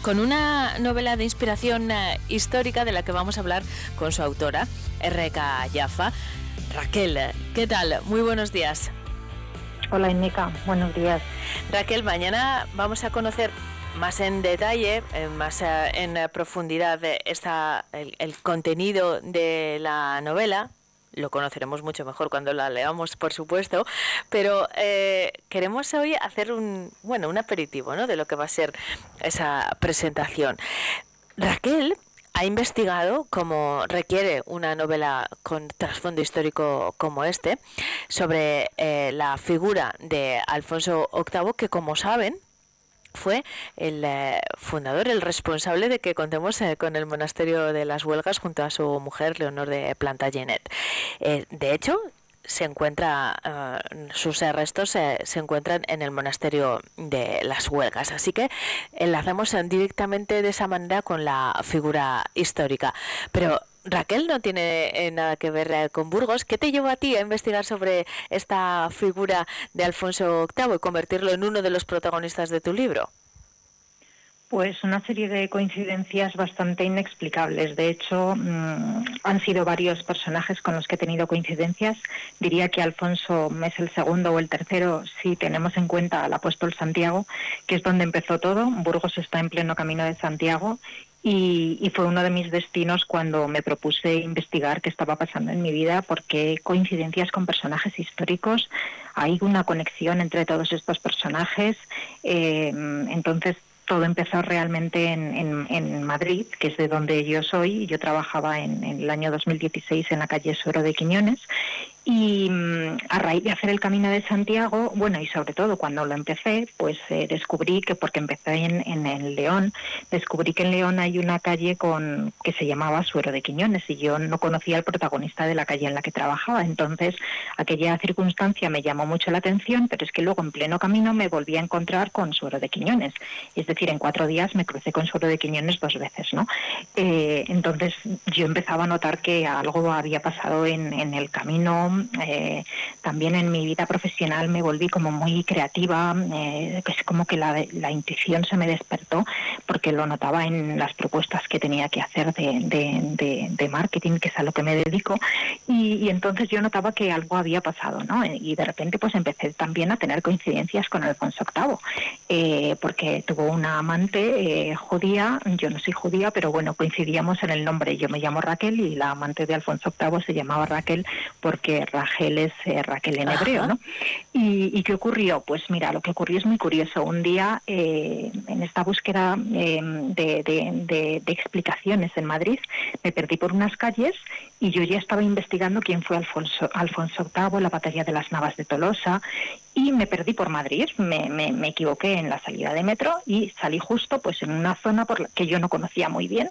con una novela de inspiración histórica de la que vamos a hablar con su autora, R.K. Jaffa. Raquel, ¿qué tal? Muy buenos días. Hola, Ineca. Buenos días. Raquel, mañana vamos a conocer más en detalle, eh, más uh, en profundidad esta, el, contenido de la novela, lo conoceremos mucho mejor cuando la leamos, por supuesto, pero eh, queremos hoy hacer un, bueno, un aperitivo ¿no? de lo que va a ser esa presentación. Raquel ha investigado, como requiere una novela con trasfondo histórico como este, sobre eh, la figura de Alfonso VIII, que como saben, fue el eh, fundador, el responsable de que contemos eh, con el monasterio de las Huelgas junto a su mujer Leonor de Plantagenet. De hecho, se encuentra uh, sus restos se, encuentran en el monasterio de las Huelgas así que enlazamos directamente de esa manera con la figura histórica pero Raquel no tiene nada que ver con Burgos. ¿Qué te llevó a ti a investigar sobre esta figura de Alfonso VIII y convertirlo en uno de los protagonistas de tu libro? Pues una serie de coincidencias bastante inexplicables. De hecho, mmm, han sido varios personajes con los que he tenido coincidencias. Diría que Alfonso es el segundo o el tercero si tenemos en cuenta al apóstol Santiago, que es donde empezó todo. Burgos está en pleno camino de Santiago y, fue uno de mis destinos cuando me propuse investigar qué estaba pasando en mi vida, porque coincidencias con personajes históricos, hay una conexión entre todos estos personajes, eh, entonces todo empezó realmente en, Madrid, que es de donde yo soy. Yo trabajaba en, en, el año 2016 en la calle Suero de Quiñones y mm, a raíz de hacer el Camino de Santiago, bueno, y sobre todo cuando lo empecé, pues eh, descubrí que, porque empecé en, en, León, descubrí que en León hay una calle con que se llamaba Suero de Quiñones y yo no conocía al protagonista de la calle en la que trabajaba. Entonces, aquella circunstancia me llamó mucho la atención, pero es que luego en pleno camino me volví a encontrar con Suero de Quiñones. Es decir, en cuatro días me crucé con Suero de Quiñones dos veces, ¿no? Eh, entonces, yo empezaba a notar que algo había pasado en, en el camino eh, también en mi vida profesional me volví como muy creativa, eh, es como que la, intuición se me despertó porque lo notaba en las propuestas que tenía que hacer de, de, marketing, que es a lo que me dedico, y, entonces yo notaba que algo había pasado, ¿no? Y de repente pues empecé también a tener coincidencias con Alfonso VIII, eh, porque tuvo una amante judía, yo no soy judía, pero bueno, coincidíamos en el nombre, yo me llamo Raquel y la amante de Alfonso VIII se llamaba Raquel porque Rachel es eh, Raquel en hebreo, ¿no? ¿Y, qué ocurrió? Pues mira, lo que ocurrió es muy curioso. Un día, eh, en esta búsqueda em, de, explicaciones en Madrid, me perdí por unas calles y yo ya estaba investigando quién fue Alfonso, Alfonso VIII, la batalla de las Navas de Tolosa, y me perdí por Madrid, me, me, equivoqué en la salida de metro y salí justo pues en una zona por la que yo no conocía muy bien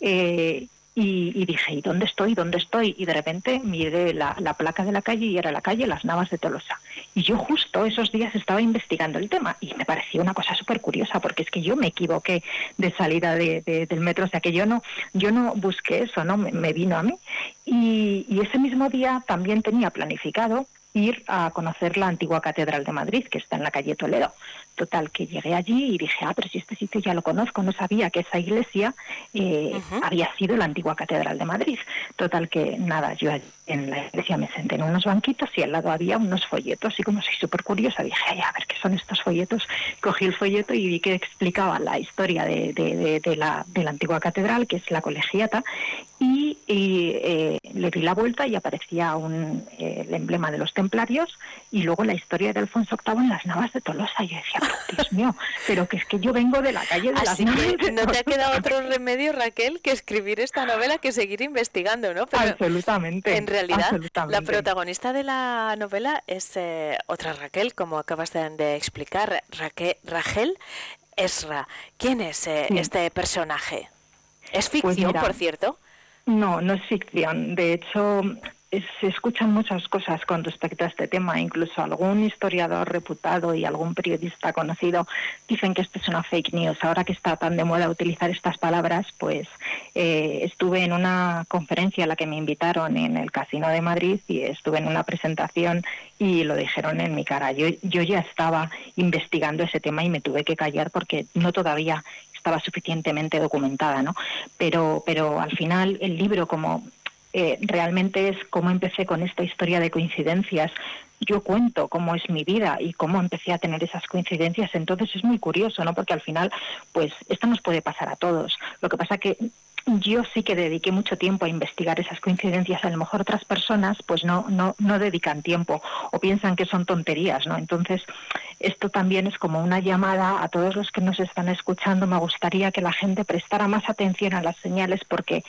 eh, y, dije, ¿y dónde estoy? ¿Dónde estoy? Y de repente miré la, placa de la calle y era la calle Las Navas de Tolosa. Y yo justo esos días estaba investigando el tema y me pareció una cosa súper curiosa porque es que yo me equivoqué de salida del metro, o sea que yo no, yo no busqué eso, no me, vino a mí. y ese mismo día también tenía planificado ir a conocer la antigua Catedral de Madrid, que está en la calle Toledo. Total, que llegué allí y dije, ah, pero si este sitio ya lo conozco, no sabía que esa iglesia eh, había sido la antigua Catedral de Madrid. Total, que nada, yo en la iglesia me senté en unos banquitos y al lado había unos folletos y como soy súper curiosa dije, Ay, a ver qué son estos folletos. Cogí el folleto y vi que explicaba la historia de, de, la, de la antigua catedral, que es la colegiata, y, eh, le di la vuelta y aparecía un, eh, el emblema de los templarios y luego la historia de Alfonso VIII en las Navas de Tolosa. Y yo decía, Dios mío, pero que es que yo vengo de la calle de las Navas. no te ha quedado otro remedio, Raquel, que escribir esta novela que seguir investigando, ¿no? absolutamente. En realidad, la protagonista de la novela es eh, otra Raquel, como acabas de, explicar, Raquel, Rachel Esra. ¿Quién es este personaje? ¿Es pues ficción, por cierto? No, no es ficción. De hecho, se escuchan muchas cosas con respecto a este tema. Incluso algún historiador reputado y algún periodista conocido dicen que esto es una fake news. Ahora que está tan de moda utilizar estas palabras, pues eh, estuve en una conferencia a la que me invitaron en el Casino de Madrid y estuve en una presentación y lo dijeron en mi cara. Yo, yo ya estaba investigando ese tema y me tuve que callar porque no todavía estaba suficientemente documentada, ¿no? Pero, pero al final el libro, como eh, realmente es cómo empecé con esta historia de coincidencias. Yo cuento cómo es mi vida y cómo empecé a tener esas coincidencias. Entonces es muy curioso, ¿no? Porque al final, pues esto nos puede pasar a todos. Lo que pasa que yo sí que dediqué mucho tiempo a investigar esas coincidencias. A lo mejor otras personas pues no, no, no dedican tiempo o piensan que son tonterías, ¿no? Entonces, esto también es como una llamada a todos los que nos están escuchando. Me gustaría que la gente prestara más atención a las señales porque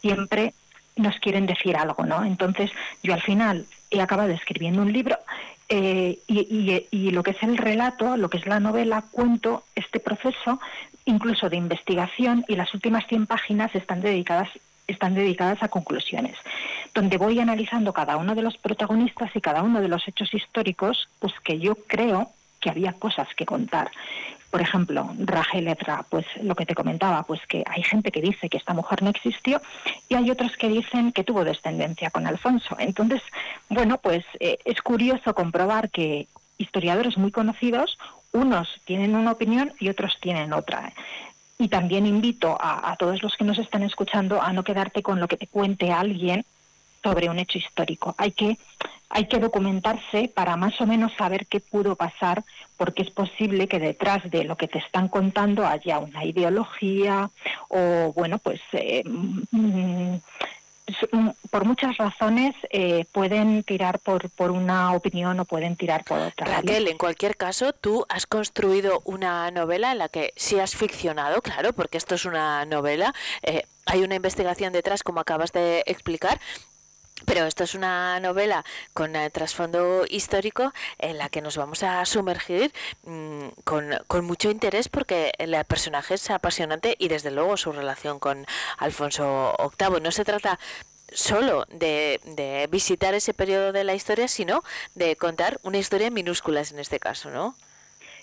siempre nos quieren decir algo, ¿no? Entonces, yo al final he acabado escribiendo un libro eh, y, lo que es el relato, lo que es la novela, cuento este proceso incluso de investigación y las últimas 100 páginas están dedicadas están dedicadas a conclusiones, donde voy analizando cada uno de los protagonistas y cada uno de los hechos históricos, pues que yo creo que había cosas que contar. Por ejemplo, Rachel pues lo que te comentaba, pues que hay gente que dice que esta mujer no existió y hay otros que dicen que tuvo descendencia con Alfonso. Entonces, bueno, pues eh, es curioso comprobar que historiadores muy conocidos, unos tienen una opinión y otros tienen otra. Y también invito a todos los que nos están escuchando a no quedarte con lo que te cuente alguien sobre un hecho histórico. Hay que hay que documentarse para más o menos saber qué pudo pasar, porque es posible que detrás de lo que te están contando haya una ideología o, bueno, pues eh, mm, mm, por muchas razones eh, pueden tirar por, por una opinión o pueden tirar por otra. Raquel, en cualquier caso, tú has construido una novela en la que sí has ficcionado, claro, porque esto es una novela. Eh, hay una investigación detrás, como acabas de explicar, pero esto es una novela con eh, trasfondo histórico en la que nos vamos a sumergir mm, con, con, mucho interés porque el personaje es apasionante y desde luego su relación con Alfonso VIII. No se trata solo de, de visitar ese periodo de la historia, sino de contar una historia en minúsculas en este caso, ¿no?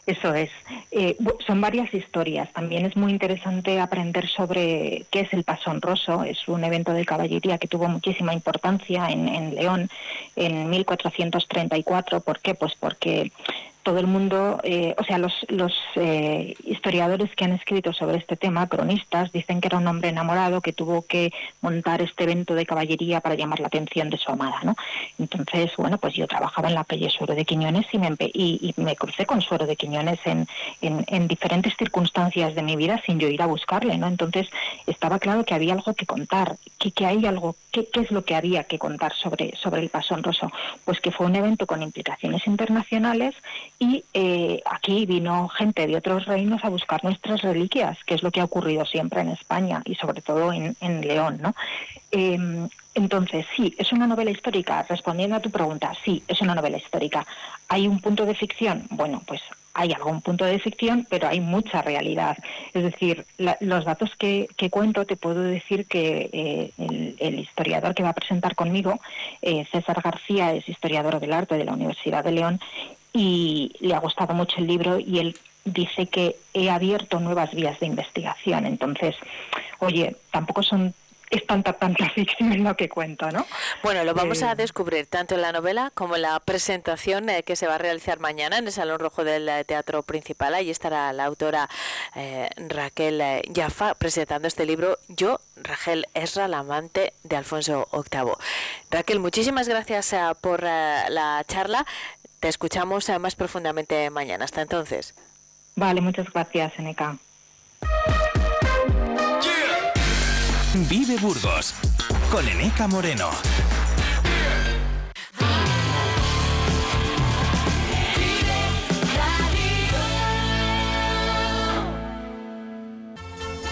Eso es. Eh, son varias historias. También es muy interesante aprender sobre qué es el Pasón Rosso. Es un evento de caballería que tuvo muchísima importancia en, en León en 1434. ¿Por qué? Pues porque todo el mundo, eh, o sea, los, eh, historiadores que han escrito sobre este tema, cronistas, dicen que era un hombre enamorado que tuvo que montar este evento de caballería para llamar la atención de su amada, ¿no? Entonces, bueno, pues yo trabajaba en la calle Suero de Quiñones y me, crucé con Suero de Quiñones en, en, diferentes circunstancias de mi vida sin yo ir a buscarle, ¿no? Entonces, estaba claro que había algo que contar, que, hay algo, ¿qué es lo que había que contar sobre, sobre el Pasón Rosso? Pues que fue un evento con implicaciones internacionales y eh, aquí vino gente de otros reinos a buscar nuestras reliquias, que es lo que ha ocurrido siempre en España y sobre todo en, León, ¿no? Em, entonces, sí, es una novela histórica. Respondiendo a tu pregunta, sí, es una novela histórica. ¿Hay un punto de ficción? Bueno, pues hay algún punto de ficción, pero hay mucha realidad. Es decir, los datos que, cuento, te puedo decir que eh, el, historiador que va a presentar conmigo, eh, César García, es historiador del arte de la Universidad de León y le ha gustado mucho el libro y él dice que he abierto nuevas vías de investigación. Entonces, oye, tampoco son es tanta, tanta ficción lo que cuento, ¿no? Bueno, lo vamos a Eh, descubrir tanto en la novela como en la presentación eh, que se va a realizar mañana en el Salón Rojo del eh, Teatro Principal. Ahí estará la autora eh, Raquel Jaffa presentando este libro, Yo, Raquel Esra, la amante de Alfonso VIII. Raquel, muchísimas gracias por la charla. Te escuchamos más profundamente mañana. Hasta entonces. Vale, muchas gracias, Eneca. Vive Burgos con Eneca Moreno.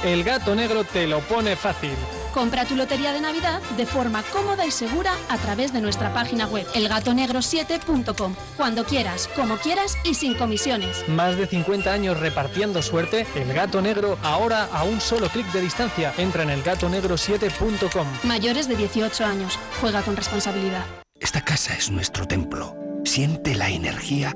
El gato negro te lo pone fácil. Compra tu lotería de Navidad de forma cómoda y segura a través de nuestra página web elgatonegro7.com. Cuando quieras, como quieras y sin comisiones. Más de 50 años repartiendo suerte, el gato negro ahora a un solo clic de distancia. Entra en elgatonegro7.com. Mayores de 18 años. Juega con responsabilidad. Esta casa es nuestro templo. Siente la energía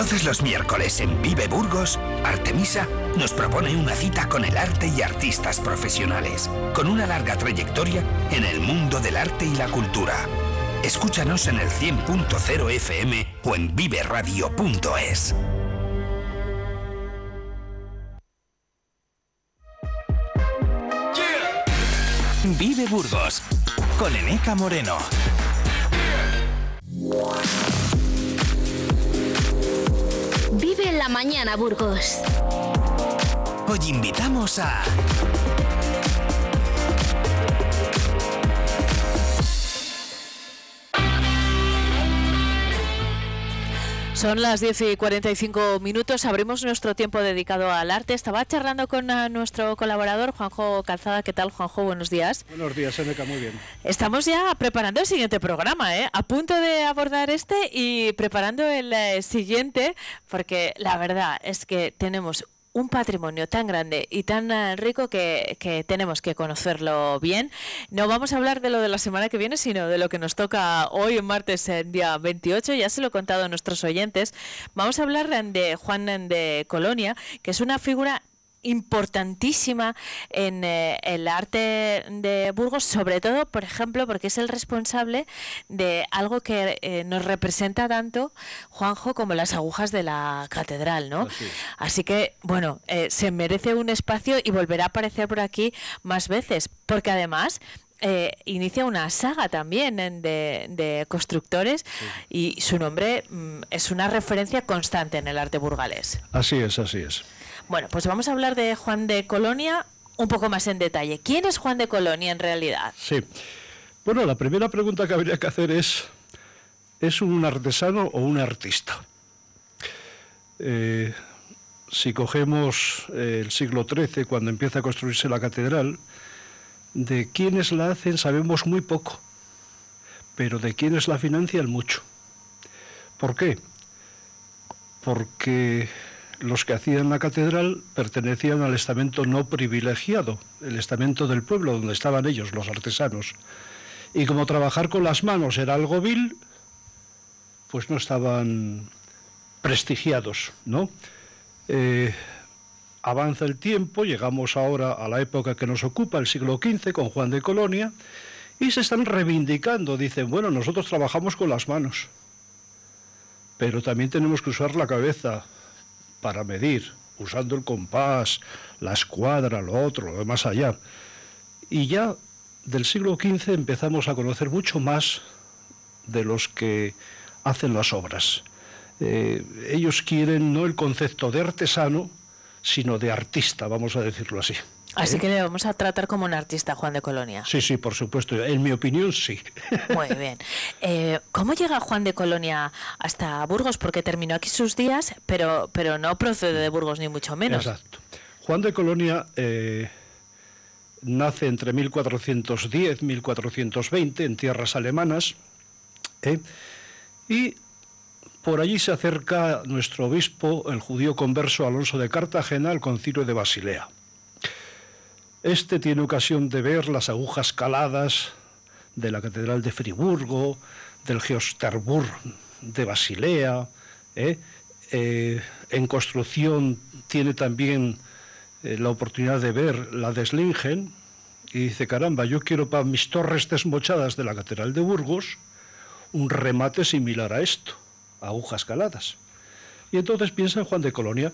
Todos los miércoles en Vive Burgos, Artemisa nos propone una cita con el arte y artistas profesionales, con una larga trayectoria en el mundo del arte y la cultura. Escúchanos en el 100.0 FM o en viveradio.es. Vive Burgos con Eneca Moreno. La mañana, Burgos. Hoy invitamos a Son las 10 y 45 minutos. Abrimos nuestro tiempo dedicado al arte. Estaba charlando con ah, nuestro colaborador Juanjo Calzada. ¿Qué tal, Juanjo? Buenos días. Buenos días, Eneca, muy bien. Estamos ya preparando el siguiente programa, ¿eh? A punto de abordar este y preparando el eh, siguiente, porque la verdad es que tenemos un patrimonio tan grande y tan eh, rico que, tenemos que conocerlo bien. No vamos a hablar de lo de la semana que viene, sino de lo que nos toca hoy, martes, el día 28. Ya se lo he contado a nuestros oyentes. Vamos a hablar de Juan de Colonia, que es una figura importantísima en eh, el arte de Burgos, sobre todo, por ejemplo, porque es el responsable de algo que eh, nos representa tanto, Juanjo, como las agujas de la catedral, ¿no? Así, que, bueno, eh, se merece un espacio y volverá a aparecer por aquí más veces, porque además inicia una saga también de, constructores y su nombre mm, es una referencia constante en el arte burgalés. Así es, así es. Bueno, pues vamos a hablar de Juan de Colonia un poco más en detalle. ¿Quién es Juan de Colonia en realidad? Sí. Bueno, la primera pregunta que habría que hacer es, ¿es un artesano o un artista? Eh, si cogemos eh, el siglo XIII, cuando empieza a construirse la catedral, de quiénes la hacen sabemos muy poco, pero de quiénes la financian mucho. ¿Por qué? Porque los que hacían la catedral pertenecían al estamento no privilegiado, el estamento del pueblo donde estaban ellos, los artesanos. Y como trabajar con las manos era algo vil, pues no estaban prestigiados, ¿no? Eh, avanza el tiempo, llegamos ahora a la época que nos ocupa, el siglo XV, con Juan de Colonia, y se están reivindicando, dicen, bueno, nosotros trabajamos con las manos, pero también tenemos que usar la cabeza, para medir, usando el compás, la escuadra, lo otro, lo más allá. Y ya del siglo XV empezamos a conocer mucho más de los que hacen las obras. Eh, ellos quieren no el concepto de artesano, sino de artista, vamos a decirlo así. Así que le vamos a tratar como un artista, Juan de Colonia. Sí, sí, por supuesto. En mi opinión, sí. Muy bien. Eh, ¿Cómo llega Juan de Colonia hasta Burgos? Porque terminó aquí sus días, pero, pero no procede de Burgos ni mucho menos. Exacto. Juan de Colonia eh, nace entre 1410 y 1420 en tierras alemanas. ¿eh? y por allí se acerca nuestro obispo, el judío converso Alonso de Cartagena, al concilio de Basilea. Este tiene ocasión de ver las agujas caladas de la Catedral de Friburgo, del Geosterbur de Basilea. ¿eh? Eh, en construcción tiene también eh, la oportunidad de ver la de Slingen y dice, caramba, yo quiero para mis torres desmochadas de la Catedral de Burgos un remate similar a esto, agujas caladas. Y entonces piensa en Juan de Colonia.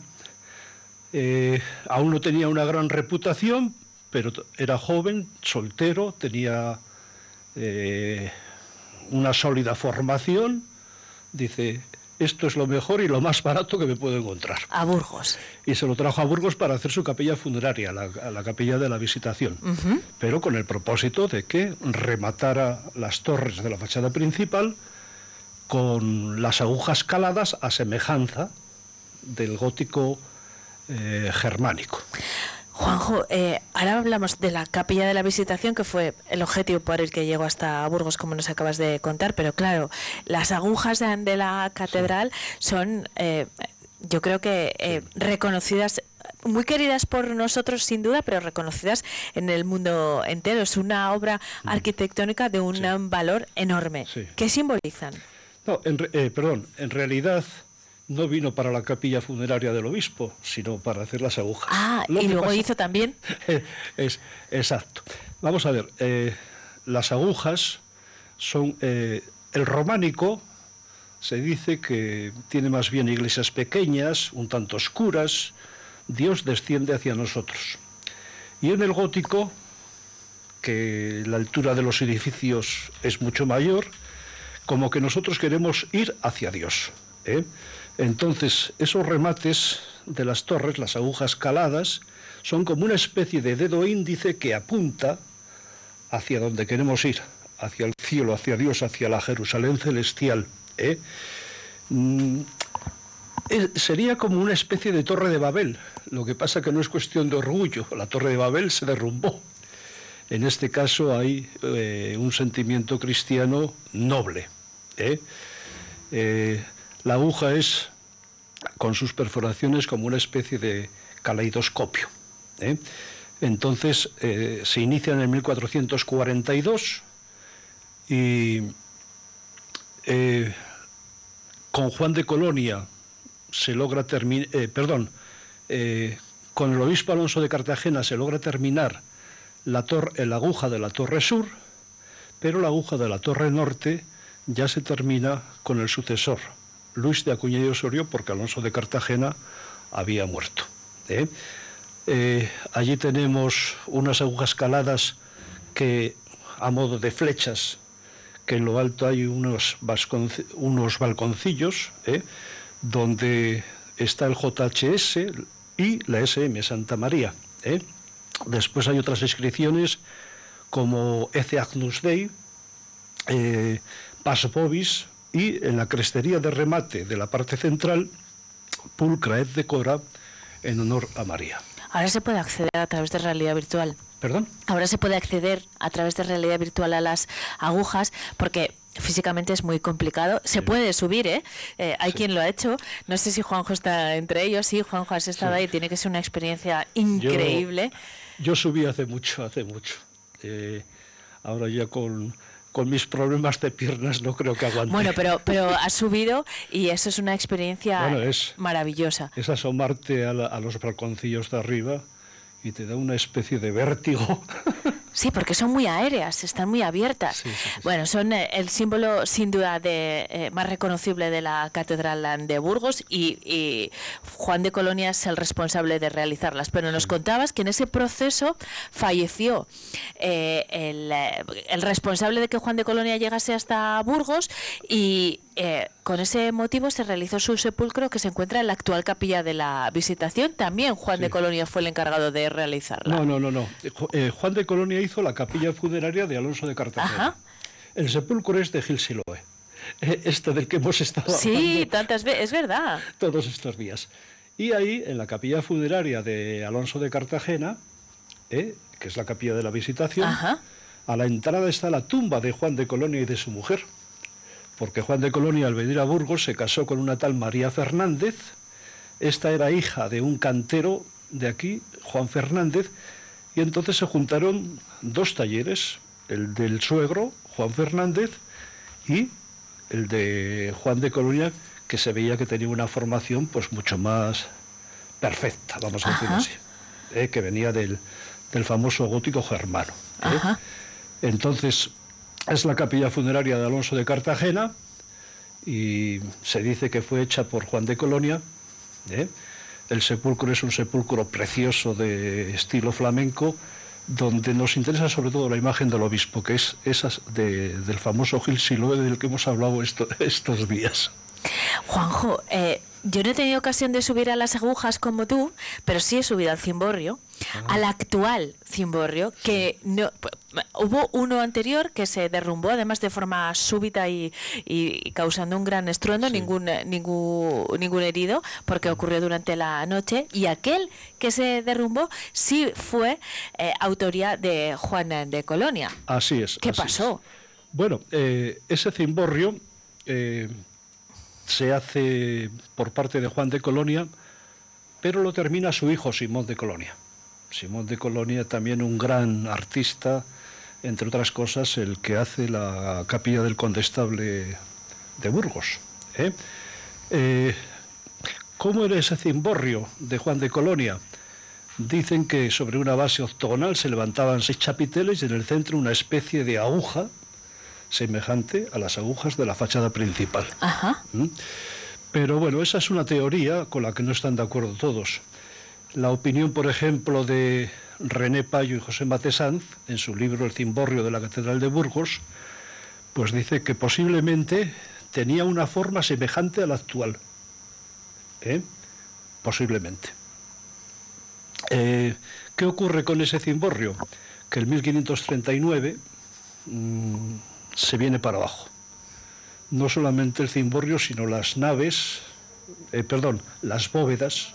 aún no tenía una gran reputación, pero era joven, soltero, tenía eh, una sólida formación. Dice, esto es lo mejor y lo más barato que me puedo encontrar. A Burgos. Y se lo trajo a Burgos para hacer su capilla funeraria, la, la capilla de la visitación, pero con el propósito de que rematara las torres de la fachada principal con las agujas caladas a semejanza del gótico eh, germánico. Juanjo, eh, ahora hablamos de la capilla de la visitación, que fue el objetivo por el que llegó hasta Burgos, como nos acabas de contar, pero claro, las agujas de, la catedral son, eh, yo creo que eh, reconocidas muy queridas por nosotros sin duda, pero reconocidas en el mundo entero. Es una obra arquitectónica de un valor enorme. ¿Qué simbolizan? No, perdón, en realidad no vino para la capilla funeraria del obispo, sino para hacer las agujas. Ah, y luego hizo también. es exacto. Vamos a ver, eh, las agujas son eh, el románico. Se dice que tiene más bien iglesias pequeñas, un tanto oscuras. Dios desciende hacia nosotros. Y en el gótico, que la altura de los edificios es mucho mayor, como que nosotros queremos ir hacia Dios. ¿eh? Entonces, esos remates de las torres, las agujas caladas, son como una especie de dedo índice que apunta hacia donde queremos ir, hacia el cielo, hacia Dios, hacia la Jerusalén celestial. ¿eh? Mm, eh, sería como una especie de torre de Babel. Lo que pasa que no es cuestión de orgullo. La torre de Babel se derrumbó. En este caso hay eh, un sentimiento cristiano noble. La aguja es, con sus perforaciones, como una especie de caleidoscopio. ¿eh? Entonces eh, se inicia en el 1442 y eh, con Juan de Colonia se logra terminar, perdón, con el obispo Alonso de Cartagena se logra terminar la, la aguja de la Torre Sur, pero la aguja de la Torre Norte ya se termina con el sucesor, Luis de Acuña y Osorio, porque Alonso de Cartagena había muerto. ¿eh? Eh, allí tenemos unas agujas caladas que, a modo de flechas, que en lo alto hay unos, balconcillos, ¿eh? donde está el JHS y la SM Santa María. Después hay otras inscripciones como Ece Agnus Dei, Pas Bovis y en la crestería de remate de la parte central, Pulcra et Decora en honor a María. Ahora se puede acceder a través de realidad virtual. ¿Perdón? Ahora se puede acceder a través de realidad virtual a las agujas porque físicamente es muy complicado. Se puede subir, ¿eh? eh hay quien lo ha hecho. No sé si Juanjo está entre ellos. Sí, Juanjo, has estado ahí. Tiene que ser una experiencia increíble. Yo, subí hace mucho, hace mucho. Eh, ahora ya con con mis problemas de piernas no creo que aguante. Bueno, pero, pero has subido y eso es una experiencia maravillosa. Es asomarte a, a los balconcillos de arriba y te da una especie de vértigo. Sí, porque son muy aéreas, están muy abiertas. Bueno, son eh, el símbolo sin duda de, eh, más reconocible de la Catedral de Burgos y, Juan de Colonia es el responsable de realizarlas. Pero nos contabas que en ese proceso falleció eh, el, el, responsable de que Juan de Colonia llegase hasta Burgos y con ese motivo se realizó su sepulcro que se encuentra en la actual capilla de la Visitación. También Juan de Colonia fue el encargado de realizarla. No, no, no, no. Juan de Colonia hizo la capilla funeraria de Alonso de Cartagena. El sepulcro es de Gil Siloe. Eh, este del que hemos estado Sí, tantas veces, es verdad. Todos estos días. Y ahí, en la capilla funeraria de Alonso de Cartagena, eh, que es la capilla de la Visitación, a la entrada está la tumba de Juan de Colonia y de su mujer. Porque Juan de Colonia, al venir a Burgos, se casó con una tal María Fernández. Esta era hija de un cantero de aquí, Juan Fernández, y entonces se juntaron dos talleres, el del suegro, Juan Fernández, y el de Juan de Colonia, que se veía que tenía una formación pues mucho más perfecta, vamos a decir así, ¿eh? que venía del, famoso gótico germano. ¿eh? Entonces, es la capilla funeraria de Alonso de Cartagena y se dice que fue hecha por Juan de Colonia. ¿eh? El sepulcro es un sepulcro precioso de estilo flamenco, donde nos interesa sobre todo la imagen del obispo, que es esa del famoso Gil Siloe del que hemos hablado estos días. Juanjo, eh, yo no he tenido ocasión de subir a las agujas como tú, pero sí he subido al cimborrio, ah. al actual cimborrio, que no, hubo uno anterior que se derrumbó, además de forma súbita y, causando un gran estruendo, ningún, ningún, ningún herido, porque ocurrió durante la noche, y aquel que se derrumbó sí fue eh, autoría de Juan de Colonia. Así es. ¿Qué pasó? Bueno, eh, ese cimborrio se hace por parte de Juan de Colonia, pero lo termina su hijo Simón de Colonia. Simón de Colonia también un gran artista, entre otras cosas, el que hace la capilla del condestable de Burgos. ¿eh? Eh, cómo era ese cimborrio de Juan de Colonia? Dicen que sobre una base octogonal se levantaban seis chapiteles y en el centro una especie de aguja semejante a las agujas de la fachada principal. ¿Mm? Pero bueno, esa es una teoría con la que no están de acuerdo todos. La opinión, por ejemplo, de René Payo y José Matesanz, en su libro El cimborrio de la Catedral de Burgos, pues dice que posiblemente tenía una forma semejante a la actual. ¿Eh? Posiblemente. Eh, ¿Qué ocurre con ese cimborrio? Que en 1539 se viene para abajo. No solamente el cimborrio, sino las naves, eh, perdón, las bóvedas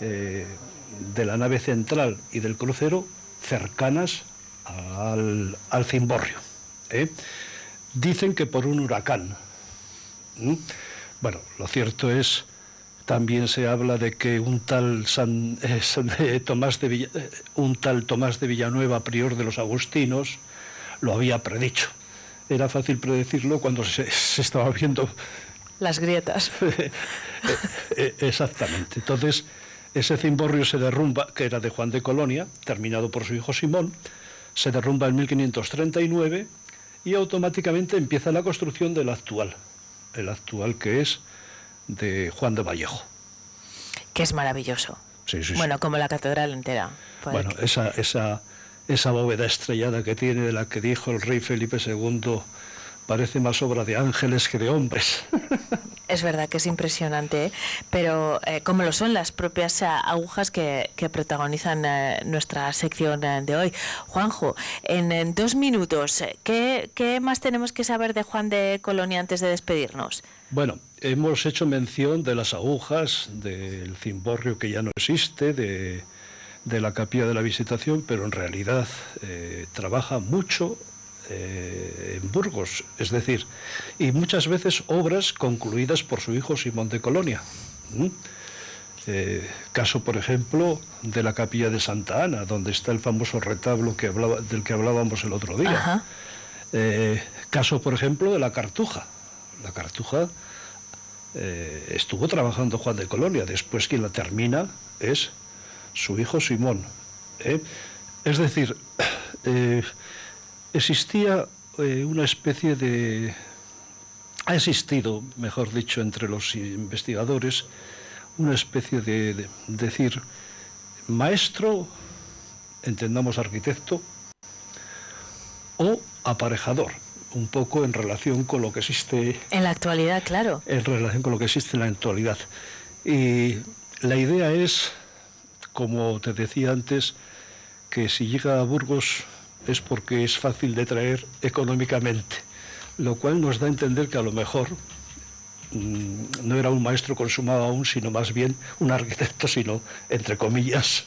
eh, de la nave central y del crucero cercanas al, al cimborrio. ¿eh? Dicen que por un huracán. Bueno, lo cierto es También se habla de que un tal San, San- Tomás de Villa- un tal Tomás de Villanueva, prior de los agustinos, lo había predicho. Era fácil predecirlo cuando se, se estaba viendo Las grietas. Eh, Exactamente. Entonces, ese cimborrio se derrumba, que era de Juan de Colonia, terminado por su hijo Simón, se derrumba en 1539 y automáticamente empieza la construcción del actual, el actual que es de Juan de Vallejo. Que es maravilloso. Sí, sí, sí. Bueno, como la catedral entera. Bueno, esa, esa, esa bóveda estrellada que tiene, de la que dijo el rey Felipe II, parece más obra de ángeles que de hombres. Es verdad que es impresionante, ¿eh? pero eh, como lo son las propias eh, agujas que, que protagonizan eh, nuestra sección de hoy. Juanjo, en, en dos minutos, ¿qué, ¿qué más tenemos que saber de Juan de Colonia antes de despedirnos? Bueno, hemos hecho mención de las agujas, del cimborrio que ya no existe, de, de la capilla de la Visitación, pero en realidad eh, trabaja mucho eh, en Burgos, es decir, y muchas veces obras concluidas por su hijo Simón de Colonia. Eh, caso, por ejemplo, de la capilla de Santa Ana, donde está el famoso retablo que hablaba, del que hablábamos el otro día. Caso, por ejemplo, de la Cartuja. La Cartuja estuvo trabajando Juan de Colonia, después quien la termina es su hijo Simón. ¿eh? Es decir, eh, existía eh, una especie de... Ha existido, mejor dicho, entre los investigadores, una especie de, de decir, maestro, entendamos arquitecto, o aparejador, un poco en relación con lo que existe En la actualidad, claro. en relación con lo que existe en la actualidad. Y la idea es, como te decía antes, que si llega a Burgos es porque es fácil de traer económicamente, lo cual nos da a entender que a lo mejor mm, no era un maestro consumado aún, sino más bien un arquitecto, sino, entre comillas,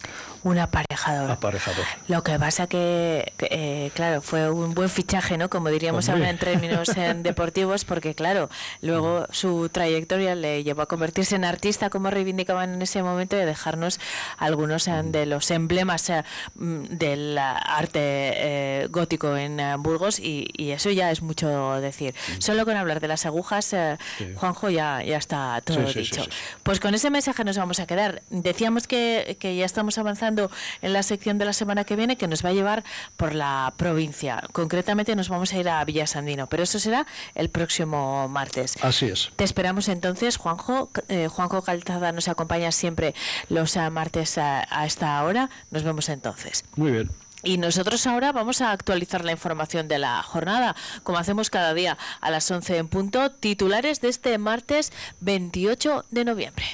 Un aparejador. aparejador. Lo que pasa que, eh, claro, fue un buen fichaje, ¿no? Como diríamos Hombre. ahora en términos en deportivos, porque claro, luego su trayectoria le llevó a convertirse en artista, como reivindicaban en ese momento, y a dejarnos algunos eh, de los emblemas eh, mm, del arte eh, gótico en Burgos, y, y eso ya es mucho decir. Solo con hablar de las agujas, eh, Sí. Juanjo, ya, ya está todo Sí, sí, sí, dicho. Pues con ese mensaje nos vamos a quedar. Decíamos que, que ya estamos avanzando en la sección de la semana que viene que nos va a llevar por la provincia. Concretamente nos vamos a ir a Villasandino, pero eso será el próximo martes. Así es. Te esperamos entonces, Juanjo. Eh, Juanjo Calzada nos acompaña siempre los eh, martes a, a esta hora. Nos vemos entonces. Muy bien. Y nosotros ahora vamos a actualizar la información de la jornada, como hacemos cada día a las 11 en punto, titulares de este martes 28 de noviembre.